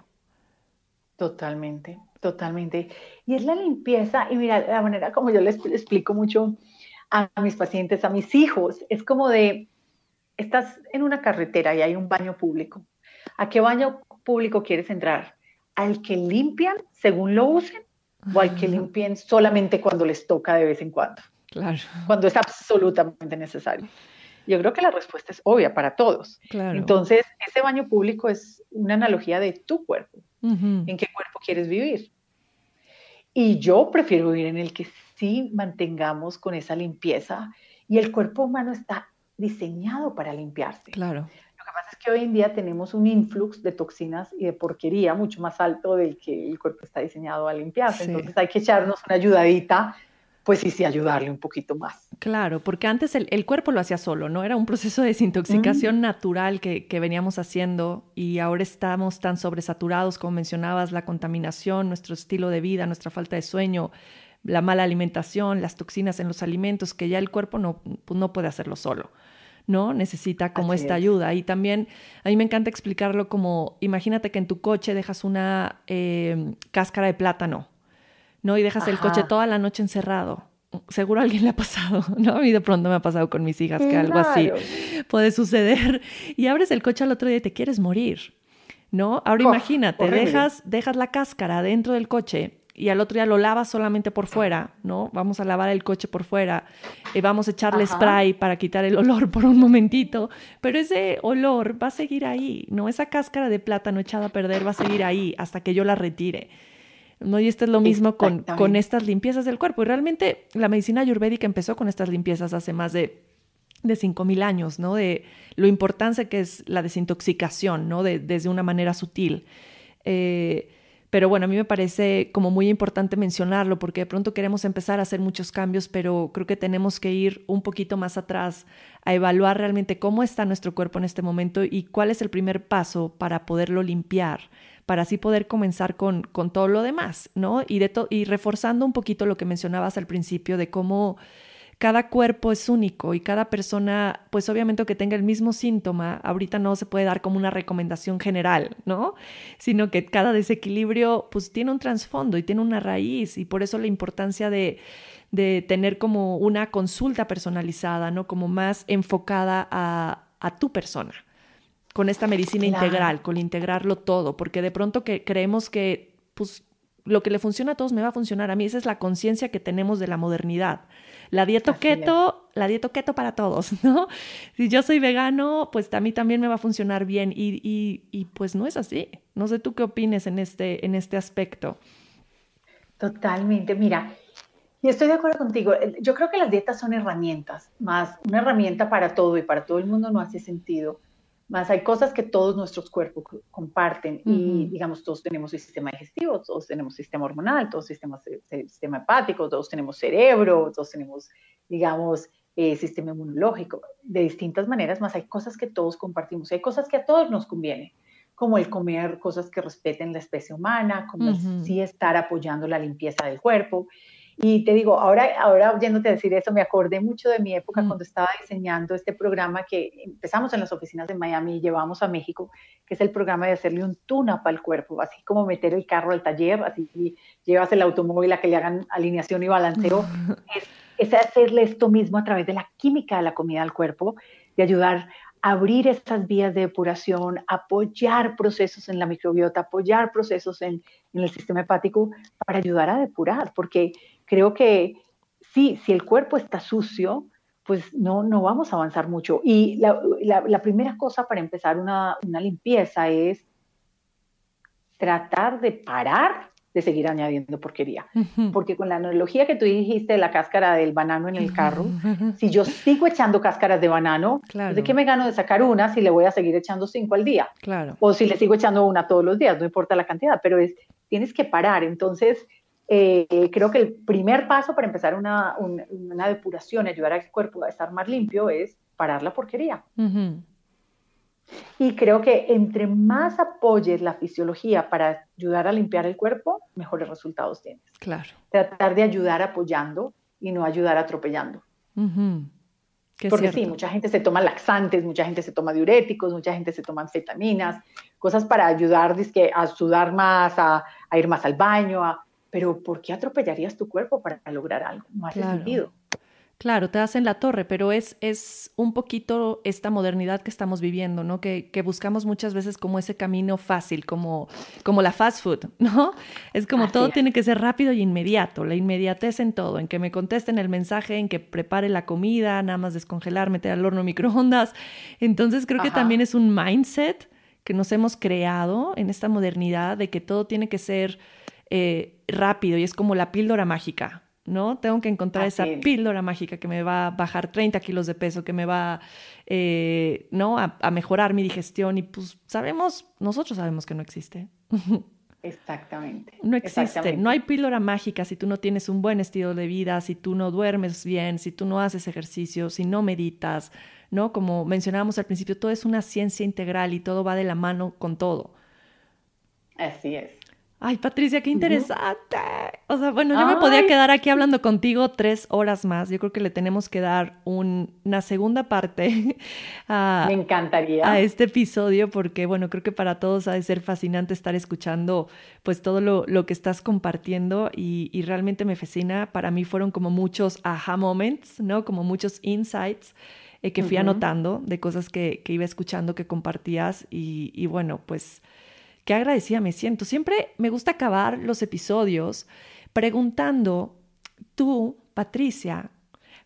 Totalmente, totalmente. Y es la limpieza, y mira, la manera como yo les explico mucho a mis pacientes, a mis hijos, es como de estás en una carretera y hay un baño público. ¿A qué baño público quieres entrar? ¿Al que limpian según lo usen o al que limpien solamente cuando les toca de vez en cuando? Claro. Cuando es absolutamente necesario. Yo creo que la respuesta es obvia para todos. Claro. Entonces, ese baño público es una analogía de tu cuerpo. ¿En qué cuerpo quieres vivir? Y yo prefiero vivir en el que sí mantengamos con esa limpieza y el cuerpo humano está diseñado para limpiarse. Claro. Lo que pasa es que hoy en día tenemos un influx de toxinas y de porquería mucho más alto del que el cuerpo está diseñado a limpiarse. Entonces hay que echarnos una ayudadita pues sí, sí, ayudarle un poquito más. Claro, porque antes el, cuerpo lo hacía solo, ¿no? Era un proceso de desintoxicación natural que, que, veníamos haciendo y ahora estamos tan sobresaturados, como mencionabas, la contaminación, nuestro estilo de vida, nuestra falta de sueño, la mala alimentación, las toxinas en los alimentos, que ya el cuerpo no, pues, no puede hacerlo solo. ¿no? Necesita como esta ayuda. Y también a mí me encanta explicarlo como, imagínate que en tu coche dejas una em, cáscara de plátano, ¿no? Y dejas el coche toda la noche encerrado. Seguro a alguien le ha pasado, ¿no? A mí de pronto me ha pasado con mis hijas que algo así puede suceder. Y abres el coche al otro día y te quieres morir. ¿no? Ahora imagínate, dejas, dejas la cáscara dentro del coche y al otro día lo lavas solamente por fuera, ¿no? Vamos a lavar el coche por fuera, y vamos a echarle spray para quitar el olor por un momentito, pero ese olor va a seguir ahí, ¿no? Esa cáscara de plátano echada a perder va a seguir ahí hasta que yo la retire. ¿no? Y esto es lo mismo con, con estas limpiezas del cuerpo. Y realmente la medicina ayurvédica empezó con estas limpiezas hace más de de 5.000 años, ¿no? De lo importante que es la desintoxicación, ¿no? De, desde una manera sutil. Eh, pero bueno, a mí me parece como muy importante mencionarlo porque de pronto queremos empezar a hacer muchos cambios, pero creo que tenemos que ir un poquito más atrás a evaluar realmente cómo está nuestro cuerpo en este momento y cuál es el primer paso para poderlo limpiar, para así poder comenzar con, con todo lo demás, ¿no? Y, de y reforzando un poquito lo que mencionabas al principio de cómo cada cuerpo es único y cada persona, pues obviamente que tenga el mismo síntoma, ahorita no se puede dar como una recomendación general, ¿no? Sino que cada desequilibrio pues tiene un trasfondo y tiene una raíz y por eso la importancia de, de tener como una consulta personalizada, ¿no? Como más enfocada a, a tu persona con esta medicina integral, con integrarlo todo, porque de pronto que creemos que pues lo que le funciona a todos me va a funcionar a mí, esa es la conciencia que tenemos de la modernidad la dieta keto, la dieta keto para todos, ¿no? Si yo soy vegano, pues a mí también me va a funcionar bien y, y, y pues no es así. No sé tú qué opines en este, en este aspecto. Totalmente, mira, y estoy de acuerdo contigo. Yo creo que las dietas son herramientas, más una herramienta para todo y para todo el mundo no hace sentido. Más hay cosas que todos nuestros cuerpos comparten y digamos todos tenemos sistema digestivo, todos tenemos sistema hormonal, todos tenemos sistema hepático, todos tenemos cerebro, todos tenemos digamos eh, sistema inmunológico de distintas maneras, más hay cosas que todos compartimos, hay cosas que a todos nos conviene, como el comer cosas que respeten la especie humana, como sí estar apoyando la limpieza del cuerpo. Y te digo, ahora, ahora oyéndote decir eso, me acordé mucho de mi época mm. cuando estaba diseñando este programa que empezamos en las oficinas de Miami y llevamos a México, que es el programa de hacerle un tune-up al cuerpo, así como meter el carro al taller, así llevas el automóvil a que le hagan alineación y balanceo. es, es hacerle esto mismo a través de la química de la comida al cuerpo, de ayudar a abrir estas vías de depuración, apoyar procesos en la microbiota, apoyar procesos en, en el sistema hepático para ayudar a depurar, porque creo que sí, si el cuerpo está sucio, pues no, no vamos a avanzar mucho. Y la, primera cosa para empezar una, limpieza es tratar de parar de seguir añadiendo porquería. Porque con la analogía que tú dijiste de la cáscara del banano en el carro, si yo sigo echando cáscaras de banano, ¿de qué me gano de sacar una si le voy a seguir echando cinco al día? Claro. O si le sigo echando una todos los días, no importa la cantidad, pero es, tienes que parar. Entonces, eh, creo que el primer paso para empezar una, una, depuración, ayudar al cuerpo a estar más limpio, es parar la porquería. Y creo que entre más apoyes la fisiología para ayudar a limpiar el cuerpo, mejores resultados tienes. Claro. Tratar de ayudar apoyando y no ayudar atropellando. Porque sí, mucha gente se toma laxantes, mucha gente se toma diuréticos, mucha gente se toma anfetaminas, cosas para ayudar a sudar más, a, a ir más al baño, a, pero ¿por qué atropellarías tu cuerpo para lograr algo? No hace sentido. Claro, te hacen la torre, pero es, es un poquito esta modernidad que estamos viviendo, ¿no? Que, que buscamos muchas veces como ese camino fácil, como, como la fast food, ¿no? Es como todo tiene que ser rápido y inmediato, la inmediatez en todo, en que me contesten el mensaje, en que prepare la comida, nada más descongelar, meter al horno microondas. Entonces creo que también es un mindset que nos hemos creado en esta modernidad de que todo tiene que ser eh, rápido y es como la píldora mágica, ¿no? Tengo que encontrar esa píldora mágica que me va a bajar 30 kilos de peso, que me va, eh, ¿no? A, mejorar mi digestión y pues sabemos, nosotros sabemos que no existe. Exactamente. No existe, no hay píldora mágica si tú no tienes un buen estilo de vida, si tú no duermes bien, si tú no haces ejercicio, si no meditas, ¿no? Como mencionábamos al principio, todo es una ciencia integral y todo va de la mano con todo. Así es. Ay, Patricia, qué interesante. O sea, bueno, yo me podía quedar aquí hablando contigo tres horas más. Yo creo que le tenemos que dar una segunda parte a, me encantaría. a este episodio porque, bueno, creo que para todos ha de ser fascinante estar escuchando pues todo lo, que estás compartiendo y, realmente me fascina. Para mí fueron como muchos aha moments, ¿no? Como muchos insights eh, que fui anotando de cosas que, iba escuchando, que compartías y, y bueno, pues qué agradecida me siento. Siempre me gusta acabar los episodios preguntando, tú, Patricia,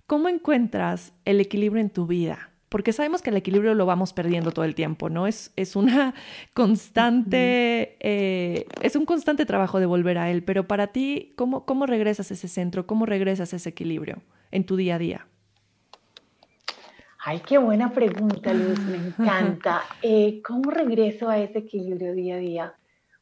¿cómo encuentras el equilibrio en tu vida? Porque sabemos que el equilibrio lo vamos perdiendo todo el tiempo, ¿no? Es, es una constante, eh, es un constante trabajo de volver a él, pero para ti, ¿cómo, ¿cómo regresas a ese centro? ¿Cómo regresas a ese equilibrio en tu día a día? Ay, qué buena pregunta, Luz, me encanta. Eh, ¿Cómo regreso a ese equilibrio día a día?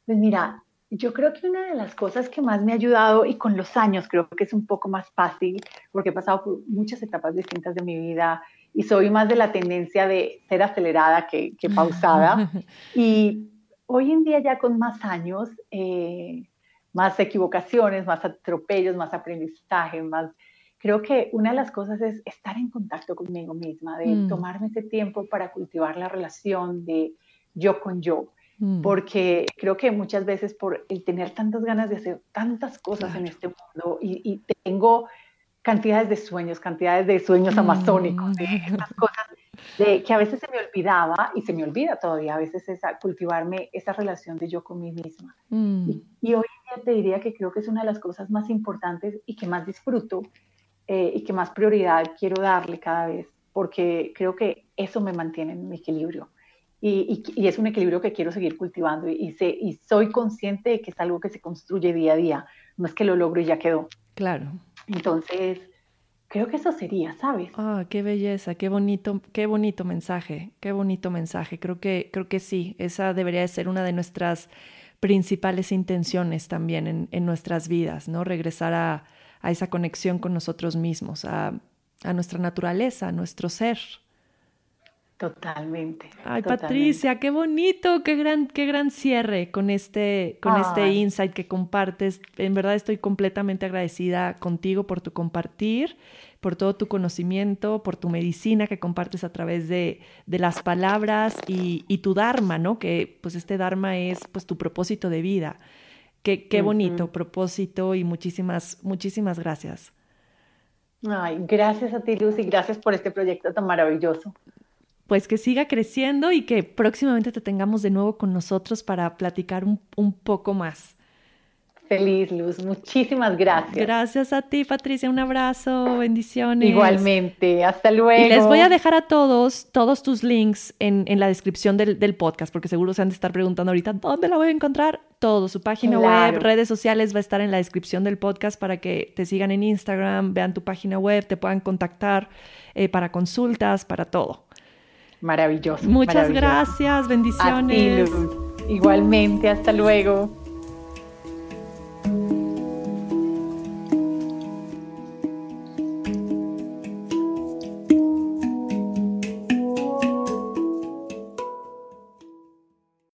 Pues mira, yo creo que una de las cosas que más me ha ayudado y con los años creo que es un poco más fácil porque he pasado por muchas etapas distintas de mi vida y soy más de la tendencia de ser acelerada que, pausada. Y hoy en día ya con más años, eh, más equivocaciones, más atropellos, más aprendizaje, más creo que una de las cosas es estar en contacto conmigo misma, de mm. tomarme ese tiempo para cultivar la relación de yo con yo. Mm. Porque creo que muchas veces por el tener tantas ganas de hacer tantas cosas en este mundo y, tengo cantidades de sueños, cantidades de sueños mm. amazónicos, de estas cosas de, que a veces se me olvidaba y se me olvida todavía a veces esa, cultivarme esa relación de yo con mí misma. Y, y, hoy en día te diría que creo que es una de las cosas más importantes y que más disfruto eh, y que más prioridad quiero darle cada vez, porque creo que eso me mantiene en mi equilibrio. Y, y, es un equilibrio que quiero seguir cultivando y, sé, y soy consciente de que es algo que se construye día a día, no es que lo logro y ya quedó. Claro. Entonces, creo que eso sería, ¿sabes? Ah, qué belleza, qué bonito, qué bonito mensaje, qué bonito mensaje. Creo que, creo que sí, esa debería de ser una de nuestras principales intenciones también en, en nuestras vidas, ¿no? Regresar a, a esa conexión con nosotros mismos, a, nuestra naturaleza, a nuestro ser. Totalmente. Ay, Patricia, qué bonito, qué gran, qué gran cierre con este, con este insight que compartes. En verdad estoy completamente agradecida contigo por tu compartir, por todo tu conocimiento, por tu medicina que compartes a través de, de las palabras y, y, tu Dharma, ¿no? Que pues este Dharma es pues tu propósito de vida. Qué, bonito propósito y muchísimas, muchísimas gracias. Ay, gracias a ti, Lucy, gracias por este proyecto tan maravilloso. Pues que siga creciendo y que próximamente te tengamos de nuevo con nosotros para platicar un, un poco más. Feliz, Luz. Muchísimas gracias. Gracias a ti, Patricia. Un abrazo. Bendiciones. Igualmente. Hasta luego. Y les voy a dejar a todos, todos tus links en, en la descripción del, del, podcast, porque seguro se han de estar preguntando ahorita, ¿dónde la voy a encontrar? Todo, su página web, redes sociales va a estar en la descripción del podcast para que te sigan en Instagram, vean tu página web, te puedan contactar eh, para consultas, para todo. Maravilloso. Muchas gracias. Bendiciones. Igualmente. Hasta luego.